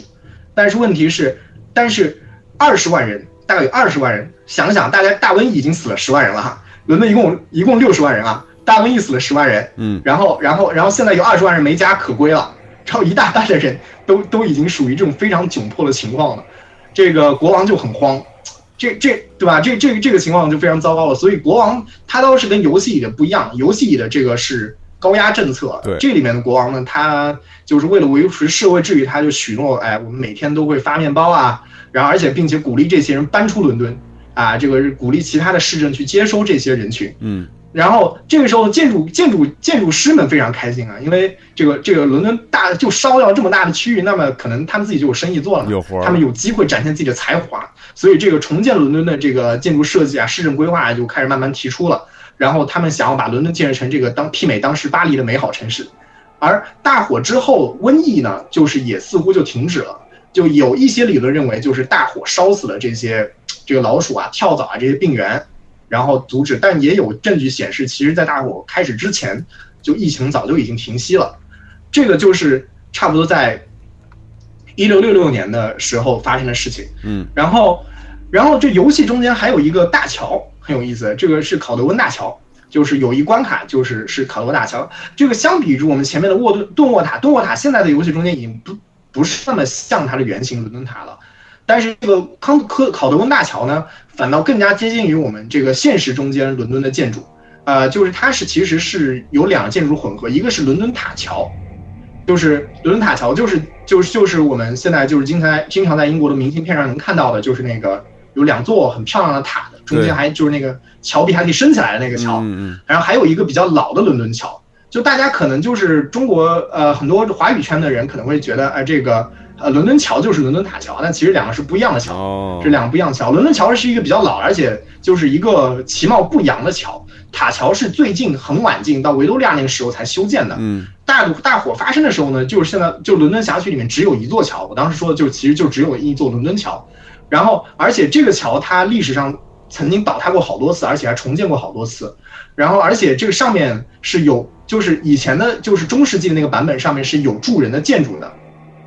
但是问题是，但是二十万人大概有二十万人。想想，大概大瘟疫已经死了十万人了哈，伦敦一共一共六十万人啊，大瘟疫死了十万人，嗯，然后然后然后现在有二十万人没家可归了，然后一大半的人都都已经属于这种非常窘迫的情况了，这个国王就很慌，这这对吧？这这个这个情况就非常糟糕了，所以国王他倒是跟游戏里的不一样，游戏里的这个是高压政策，对。这里面的国王呢，他就是为了维持社会秩序，他就许诺，哎，我们每天都会发面包啊，然后而且并且鼓励这些人搬出伦敦，啊，这个鼓励其他的市政去接收这些人群，嗯，然后这个时候建筑建筑建筑师们非常开心啊，因为这个这个伦敦大就烧掉这么大的区域，那么可能他们自己就有生意做了嘛，有活他们有机会展现自己的才华，所以这个重建伦敦的这个建筑设计啊、市政规划啊就开始慢慢提出了。然后他们想要把伦敦建设成这个当媲美当时巴黎的美好城市，而大火之后，瘟疫呢，就是也似乎就停止了。就有一些理论认为，就是大火烧死了这些这个老鼠啊、跳蚤啊这些病源，然后阻止。但也有证据显示，其实在大火开始之前，就疫情早就已经停息了。这个就是差不多在一六六六年的时候发生的事情。嗯，然后，然后这游戏中间还有一个大桥很有意思，这个是考德温大桥，就是有一关卡就是是考德温大桥。这个相比于我们前面的沃顿顿沃塔，顿沃塔现在的游戏中间已经不不是那么像它的原型伦敦塔了，但是这个康科考德温大桥呢，反倒更加接近于我们这个现实中间伦敦的建筑。呃，就是它是其实是有两个建筑混合，一个是伦敦塔桥，就是伦敦塔桥，就是就是就是我们现在就是经常经常在英国的明信片上能看到的，就是那个有两座很漂亮的塔，中间还就是那个桥壁还可以升起来的那个桥，嗯。然后还有一个比较老的伦敦桥，就大家可能就是中国呃很多华语圈的人可能会觉得，哎、这个呃伦敦桥就是伦敦塔桥，但其实两个是不一样的桥，哦，是两个不一样的桥。伦敦桥是一个比较老，而且就是一个其貌不扬的桥，塔桥是最近很晚近到维多利亚那个时候才修建的。嗯。大大火发生的时候呢，就是现在就伦敦辖区里面只有一座桥，我当时说的就其实就只有一座伦敦桥，然后而且这个桥它历史上曾经倒塌过好多次，而且还重建过好多次，然后而且这个上面是有就是以前的就是中世纪的那个版本上面是有住人的建筑的，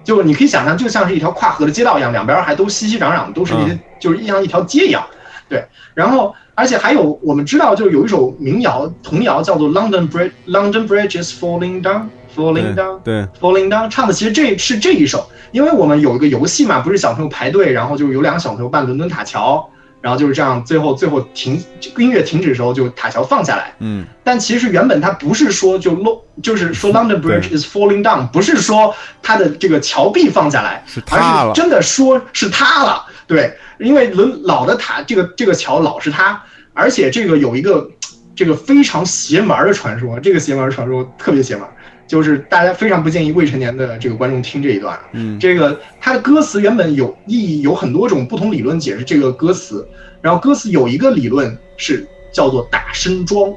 就你可以想象就像是一条跨河的街道一样，两边还都熙熙攘攘，都是一些、就是像一条街一样，对，然后而且还有我们知道就是有一首民谣童谣叫做 London Bridge London Bridge is falling down falling down。对，Falling Down 唱的其实这是这一首，因为我们有一个游戏嘛，不是小朋友排队，然后就有两个小朋友扮伦敦塔桥，然后就是这样，最后最后停音乐停止的时候，就塔桥放下来。嗯但其实原本它不是说就 lo 就是说 London Bridge is falling down，不是说它的这个桥壁放下来，是塌了而是真的说是塌了。对，因为伦老的塔这个这个桥老是塌，而且这个有一个这个非常邪门的传说，这个邪门传说特别邪门儿，就是大家非常不建议未成年的这个观众听这一段。嗯这个它的歌词原本有意义，有很多种不同理论解释这个歌词。然后歌词有一个理论是叫做打身桩，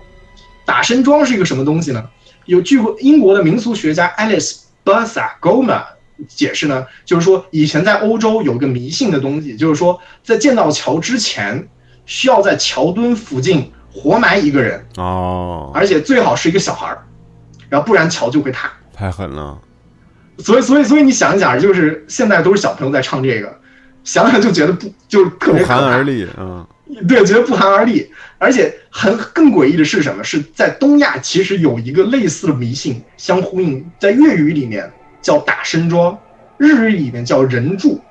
打身桩是一个什么东西呢？有据英国的民俗学家 Alice Bertha Goma 解释呢，就是说以前在欧洲有一个迷信的东西，就是说在建造桥之前，需要在桥墩附近活埋一个人，哦，而且最好是一个小孩儿，然后不然桥就会塌。太狠了，所以，所以，所以你想一想，就是现在都是小朋友在唱这个，想想就觉得不就是特不别寒而栗，嗯对，觉得不寒而栗。而且很更诡异的是什么？是在东亚其实有一个类似的迷信相呼应，在粤语里面叫打身桩，日语里面叫人柱，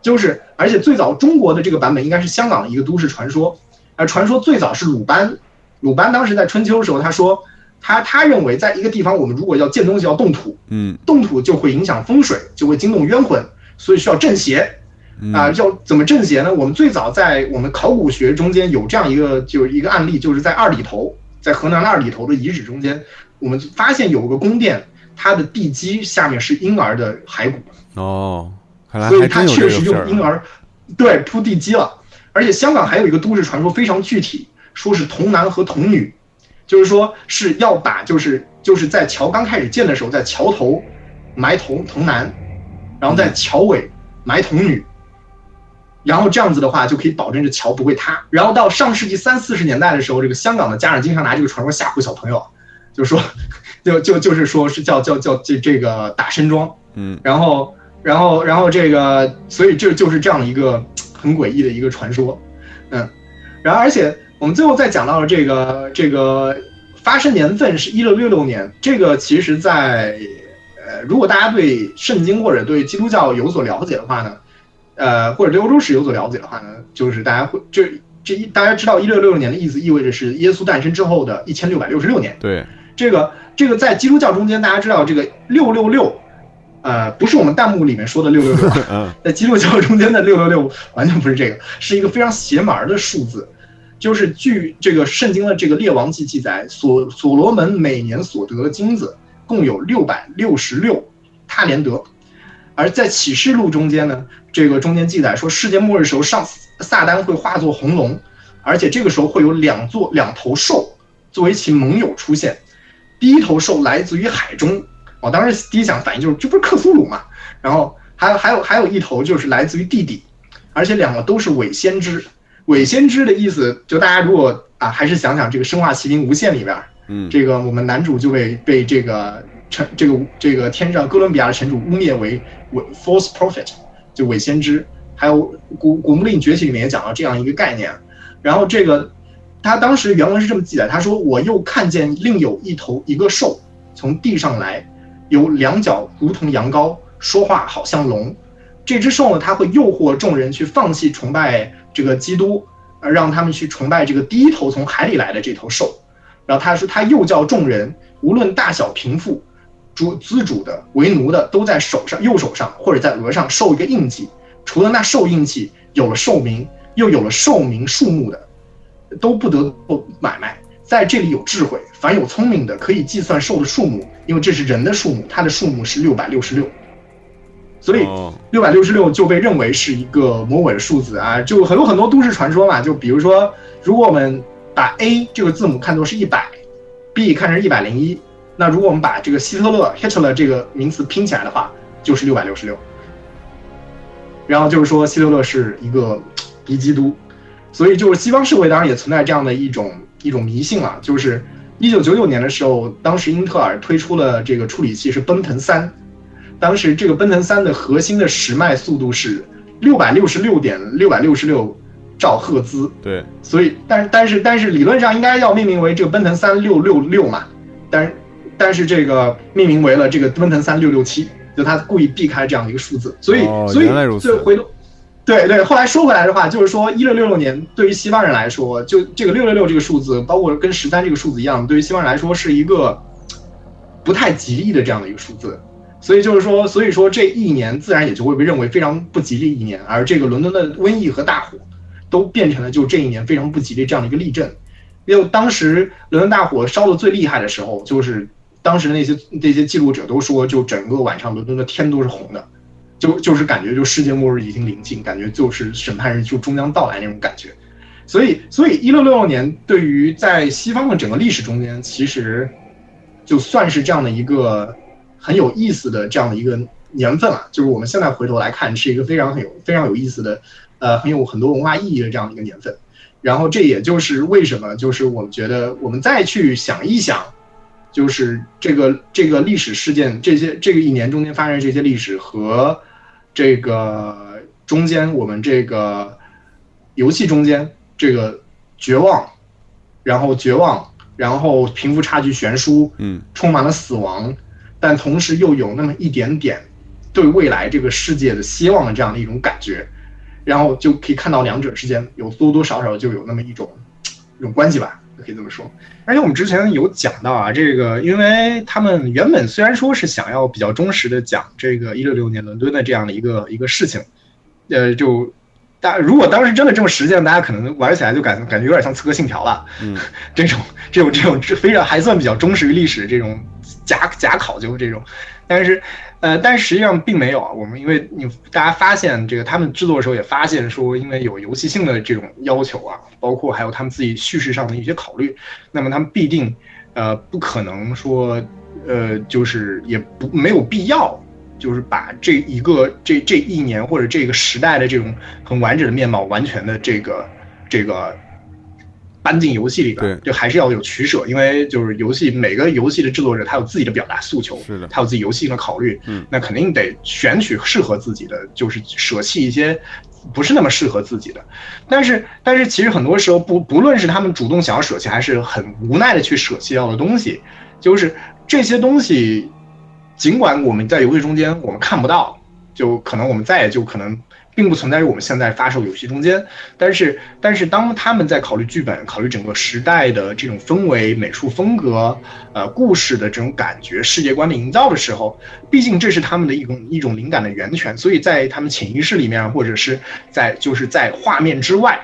就是而且最早中国的这个版本应该是香港的一个都市传说，而传说最早是鲁班，鲁班当时在春秋的时候他说。他他认为，在一个地方，我们如果要建东西，要动土，嗯动土就会影响风水，就会惊动冤魂，所以需要镇邪。嗯啊，要怎么镇邪呢？我们最早在我们考古学中间有这样一个，就是一个案例，就是在二里头，在河南的二里头的遗址中间，我们发现有个宫殿，它的地基下面是婴儿的骸骨，哦，看来所以它确实用婴儿对铺地基了。而且香港还有一个都市传说非常具体，说是童男和童女，就是说是要把就是就是在桥刚开始建的时候，在桥头埋童童男，然后在桥尾埋童女，然后这样子的话就可以保证这桥不会塌。然后到上世纪三四十年代的时候，这个香港的家长经常拿这个传说吓唬小朋友，就说 就就就是说是叫叫叫这这个打身桩，嗯。然后然后然后这个，所以这就是这样一个很诡异的一个传说，嗯，然后而且我们最后再讲到了这个这个发生年份是一六六六年，这个其实在呃，如果大家对圣经或者对基督教有所了解的话呢，呃，或者对欧洲史有所了解的话呢，就是大家会这这一大家知道一六六六年的意思意味着是耶稣诞生之后的一千六百六十六年，对，这个这个在基督教中间，大家知道这个六六六。呃，不是我们弹幕里面说的六六六，在基督教中间的六六六完全不是这个，是一个非常邪门的数字。就是据这个圣经的这个列王记记载，所所罗门每年所得的金子共有六百六十六他连德。而在启示录中间呢，这个中间记载说，世界末日时候上撒旦会化作红龙，而且这个时候会有两座两头兽作为其盟友出现，第一头兽来自于海中。我当时第一想反应就是，这不是克苏鲁嘛？然后还有还有还有一头就是来自于地底，而且两个都是伪先知。伪先知的意思，就大家如果啊，还是想想这个《生化奇兵：无限》里边，嗯，这个我们男主就被被这个城这个这个天上哥伦比亚的城主污蔑为伪 false prophet，就伪先知。还有《古古墓丽影崛起》里面也讲到这样一个概念。然后这个他当时原文是这么记载，他说：“我又看见另有一头一个兽从地上来。”有两脚如同羊羔，说话好像龙。这只兽呢，它会诱惑众人去放弃崇拜这个基督，让他们去崇拜这个第一头从海里来的这头兽。然后他说，他又叫众人，无论大小贫富，主资主的、为奴的，都在手上、右手上或者在额上受一个印记。除了那受印记有了寿名，又有了寿名数目的，都不得不买卖。在这里有智慧，凡有聪明的可以计算兽的数目，因为这是人的数目，它的数目是六百六十六，所以六百六十六就被认为是一个魔鬼的数字啊！就很多很多都市传说嘛，就比如说，如果我们把 A 这个字母看作是一百，B 看成一百零一，那如果我们把这个希特勒 Hitler 这个名词拼起来的话，就是六百六十六。然后就是说希特勒是一个敌基督，所以就是西方社会当然也存在这样的一种。一种迷信啊，就是一九九九年的时候，当时英特尔推出了这个处理器是奔腾三，当时这个奔腾三的核心的时脉速度是六百六十六点六百六十六兆赫兹。对，所以但是但是但是理论上应该要命名为这个奔腾三六六六嘛，但但是这个命名为了这个奔腾三六六七，就他故意避开这样的一个数字，所以所以就回头。对对，后来说回来的话，就是说一六六六年对于西方人来说，就这个六六六这个数字，包括跟十三这个数字一样，对于西方人来说是一个不太吉利的这样的一个数字。所以就是说，所以说这一年自然也就会被认为非常不吉利一年。而这个伦敦的瘟疫和大火，都变成了就这一年非常不吉利这样的一个例证。因为当时伦敦大火烧的最厉害的时候，就是当时那些那些记录者都说，就整个晚上伦敦的天都是红的。就就是感觉就世界末日已经临近，感觉就是审判日就终将到来那种感觉，所以所以一六六六年对于在西方的整个历史中间，其实就算是这样的一个很有意思的这样的一个年份了。就是我们现在回头来看，是一个非常很有非常有意思的，呃，很有很多文化意义的这样的一个年份。然后这也就是为什么，就是我们觉得我们再去想一想，就是这个这个历史事件，这些这个一年中间发生这些历史和。这个中间，我们这个游戏中间，这个绝望，然后绝望，然后贫富差距悬殊，嗯，充满了死亡，但同时又有那么一点点对未来这个世界的希望的这样的一种感觉，然后就可以看到两者之间有多多少少就有那么一种一种关系吧。可以这么说，而且我们之前有讲到啊，这个，因为他们原本虽然说是想要比较忠实的讲这个一六六年伦敦的这样的一个一个事情，呃，就大如果当时真的这么实践，大家可能玩起来就感感觉有点像刺客信条了，嗯，这种这种这种非常还算比较忠实于历史这种假假考究这种，但是。呃，但实际上并没有啊。我们因为你大家发现这个，他们制作的时候也发现说，因为有游戏性的这种要求啊，包括还有他们自己叙事上的一些考虑，那么他们必定呃不可能说呃就是也不没有必要，就是把这一个这这一年或者这个时代的这种很完整的面貌完全的这个这个。搬进游戏里边，就还是要有取舍，因为就是游戏每个游戏的制作者他有自己的表达诉求，是的，他有自己游戏性的考虑，嗯，那肯定得选取适合自己的，就是舍弃一些不是那么适合自己的。但是但是其实很多时候不不论是他们主动想要舍弃，还是很无奈的去舍弃掉的东西，就是这些东西，尽管我们在游戏中间我们看不到，就可能我们再也就可能。并不存在于我们现在发售游戏中间，但是，但是当他们在考虑剧本、考虑整个时代的这种氛围、美术风格、呃故事的这种感觉、世界观的营造的时候，毕竟这是他们的一种一种灵感的源泉，所以在他们潜意识里面，或者是在就是在画面之外，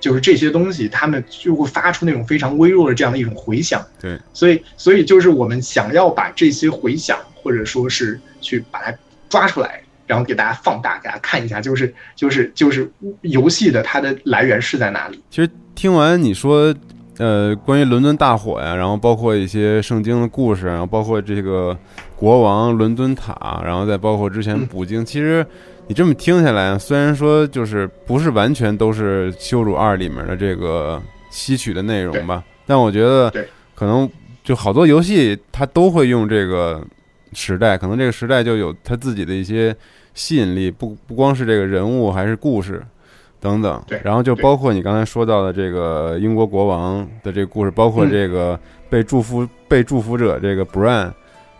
就是这些东西，他们就会发出那种非常微弱的这样的一种回响。对，所以，所以就是我们想要把这些回响，或者说是去把它抓出来。然后给大家放大，给大家看一下，就是就是就是游戏的它的来源是在哪里？其实听完你说，呃，关于伦敦大火呀，然后包括一些圣经的故事，然后包括这个国王伦敦塔，然后再包括之前捕鲸，其实你这么听下来，虽然说就是不是完全都是《羞辱二》里面的这个吸取的内容吧，但我觉得可能就好多游戏它都会用这个时代，可能这个时代就有它自己的一些。吸引力不不光是这个人物，还是故事等等。对，然后就包括你刚才说到的这个英国国王的这个故事，包括这个被祝福被祝福者这个 Bran，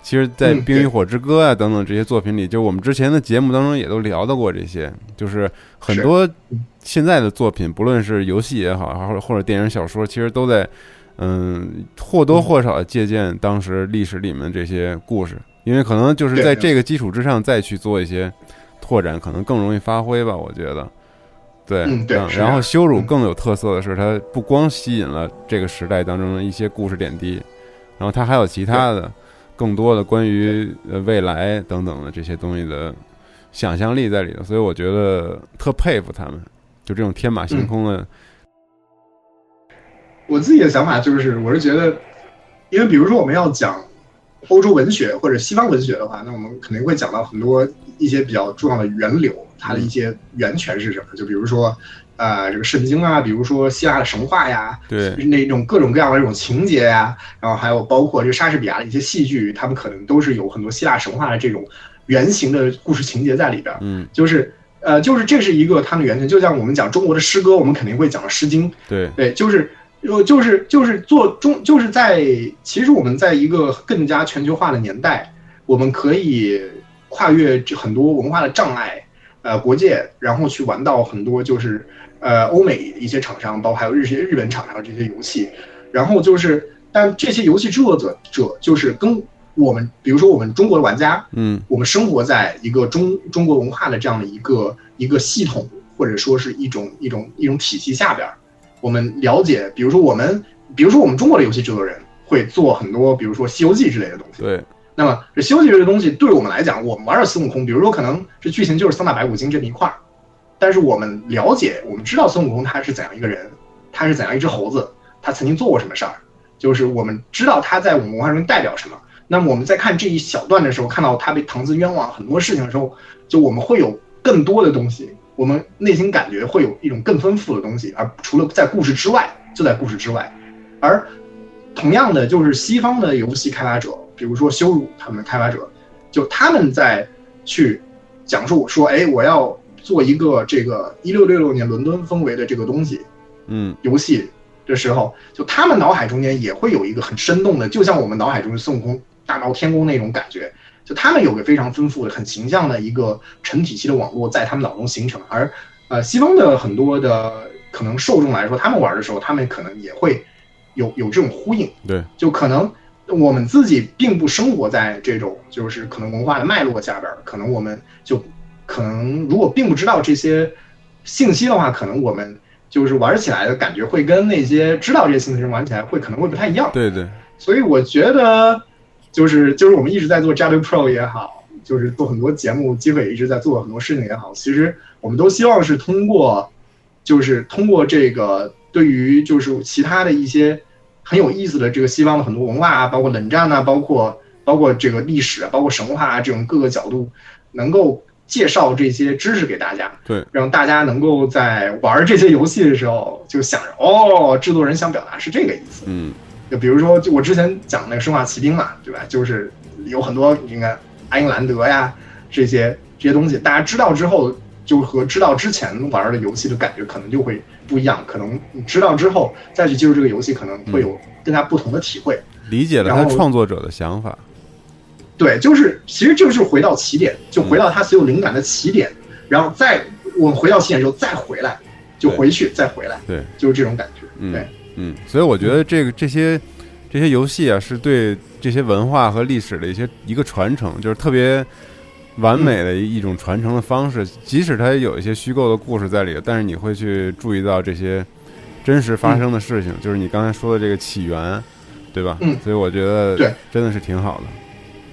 其实，在《冰与火之歌》啊等等这些作品里，就我们之前的节目当中也都聊到过这些，就是很多现在的作品，不论是游戏也好，或者或者电影小说，其实都在嗯或多或少借鉴当时历史里面这些故事。因为可能就是在这个基础之上再去做一些拓展，可能更容易发挥吧。我觉得，对，嗯，对。然后羞辱更有特色的是，它不光吸引了这个时代当中的一些故事点滴，然后它还有其他的更多的关于呃未来等等的这些东西的想象力在里头。所以我觉得特佩服他们，就这种天马行空的。我自己的想法就是，我是觉得，因为比如说我们要讲。欧洲文学或者西方文学的话，那我们肯定会讲到很多一些比较重要的源流，它的一些源泉是什么？就比如说，呃，这个圣经啊，比如说希腊的神话呀，对，那种各种各样的这种情节呀，然后还有包括这个莎士比亚的一些戏剧，他们可能都是有很多希腊神话的这种原型的故事情节在里边。嗯，就是呃，就是这是一个他们源泉，就像我们讲中国的诗歌，我们肯定会讲《诗经》。对，对，就是。就就是就是做中就是在其实我们在一个更加全球化的年代，我们可以跨越这很多文化的障碍，呃，国界，然后去玩到很多就是呃欧美一些厂商，包括还有日些日本厂商这些游戏，然后就是但这些游戏制作者者就是跟我们比如说我们中国的玩家，嗯，我们生活在一个中中国文化的这样的一个一个系统或者说是一种一种一种体系下边。我们了解，比如说我们，比如说我们中国的游戏制作人会做很多，比如说《西游记》之类的东西。对。那么这《西游记》这个东西，对我们来讲，我们玩的孙悟空，比如说可能这剧情就是三打白骨精这么一块儿，但是我们了解，我们知道孙悟空他是怎样一个人，他是怎样一只猴子，他曾经做过什么事儿，就是我们知道他在我们文化中代表什么。那么我们在看这一小段的时候，看到他被唐僧冤枉很多事情的时候，就我们会有更多的东西。我们内心感觉会有一种更丰富的东西，而除了在故事之外，就在故事之外。而同样的，就是西方的游戏开发者，比如说羞辱他们的开发者，就他们在去讲述说，哎，我要做一个这个一六六六年伦敦氛围的这个东西，嗯，游戏的时候，就他们脑海中间也会有一个很生动的，就像我们脑海中的孙悟空大闹天宫那种感觉。就他们有个非常丰富的、很形象的一个成体系的网络在他们脑中形成，而呃，西方的很多的可能受众来说，他们玩的时候，他们可能也会有有这种呼应。对，就可能我们自己并不生活在这种就是可能文化的脉络下边，可能我们就可能如果并不知道这些信息的话，可能我们就是玩起来的感觉会跟那些知道这些信息的人玩起来会可能会不太一样。对对，所以我觉得。就是就是我们一直在做 Jadu Pro 也好，就是做很多节目，机会也一直在做很多事情也好。其实我们都希望是通过，就是通过这个对于就是其他的一些很有意思的这个西方的很多文化啊，包括冷战啊，包括包括这个历史啊，包括神话啊这种各个角度，能够介绍这些知识给大家，对，让大家能够在玩这些游戏的时候就想着哦，制作人想表达是这个意思，嗯。就比如说，就我之前讲那个《生化奇兵》嘛，对吧？就是有很多，你看，阿因兰德呀，这些这些东西，大家知道之后，就和知道之前玩的游戏的感觉可能就会不一样。可能你知道之后再去接触这个游戏，可能会有更加不同的体会。理解了他创作者的想法。对，就是其实就是回到起点，就回到他所有灵感的起点，然后再我们回到起点之后再回来，就回去再回来。对，就是这种感觉。嗯对，嗯，所以我觉得这个这些这些游戏啊，是对这些文化和历史的一些一个传承，就是特别完美的一种传承的方式。即使它有一些虚构的故事在里，但是你会去注意到这些真实发生的事情，就是你刚才说的这个起源，对吧？嗯所以我觉得对真的是挺好的。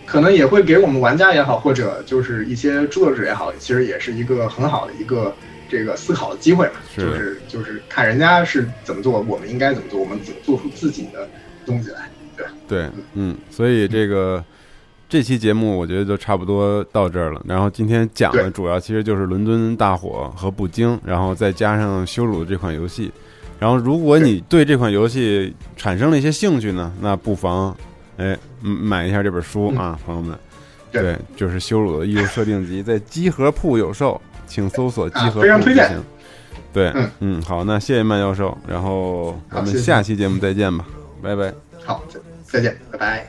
可能也会给我们玩家也好，或者就是一些作者也好，其实也是一个很好的一个这个思考的机会嘛。就是就是看人家是怎么做，我们应该怎么做，我们怎么做出自己的东西来。对，对，嗯，所以这个这期节目我觉得就差不多到这儿了。然后今天讲的主要其实就是伦敦大火和布京，然后再加上羞辱这款游戏。然后如果你对这款游戏产生了一些兴趣呢，那不妨哎嗯买一下这本书啊，朋友们。对对，就是羞辱的艺术设定集，在集合铺有售，请搜索集合非常推荐行。对，嗯嗯，好，那谢谢曼教授，然后咱们下期节目再见吧，拜拜。好，再再见，拜拜。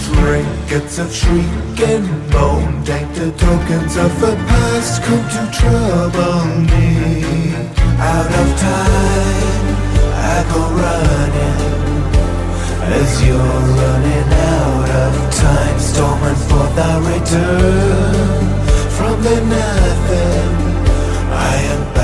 Trinkets of shriek and bone, dank the tokens of the past come to trouble me. Out of time, I go running As you're running out of time Storming for thy return From the nothing. I am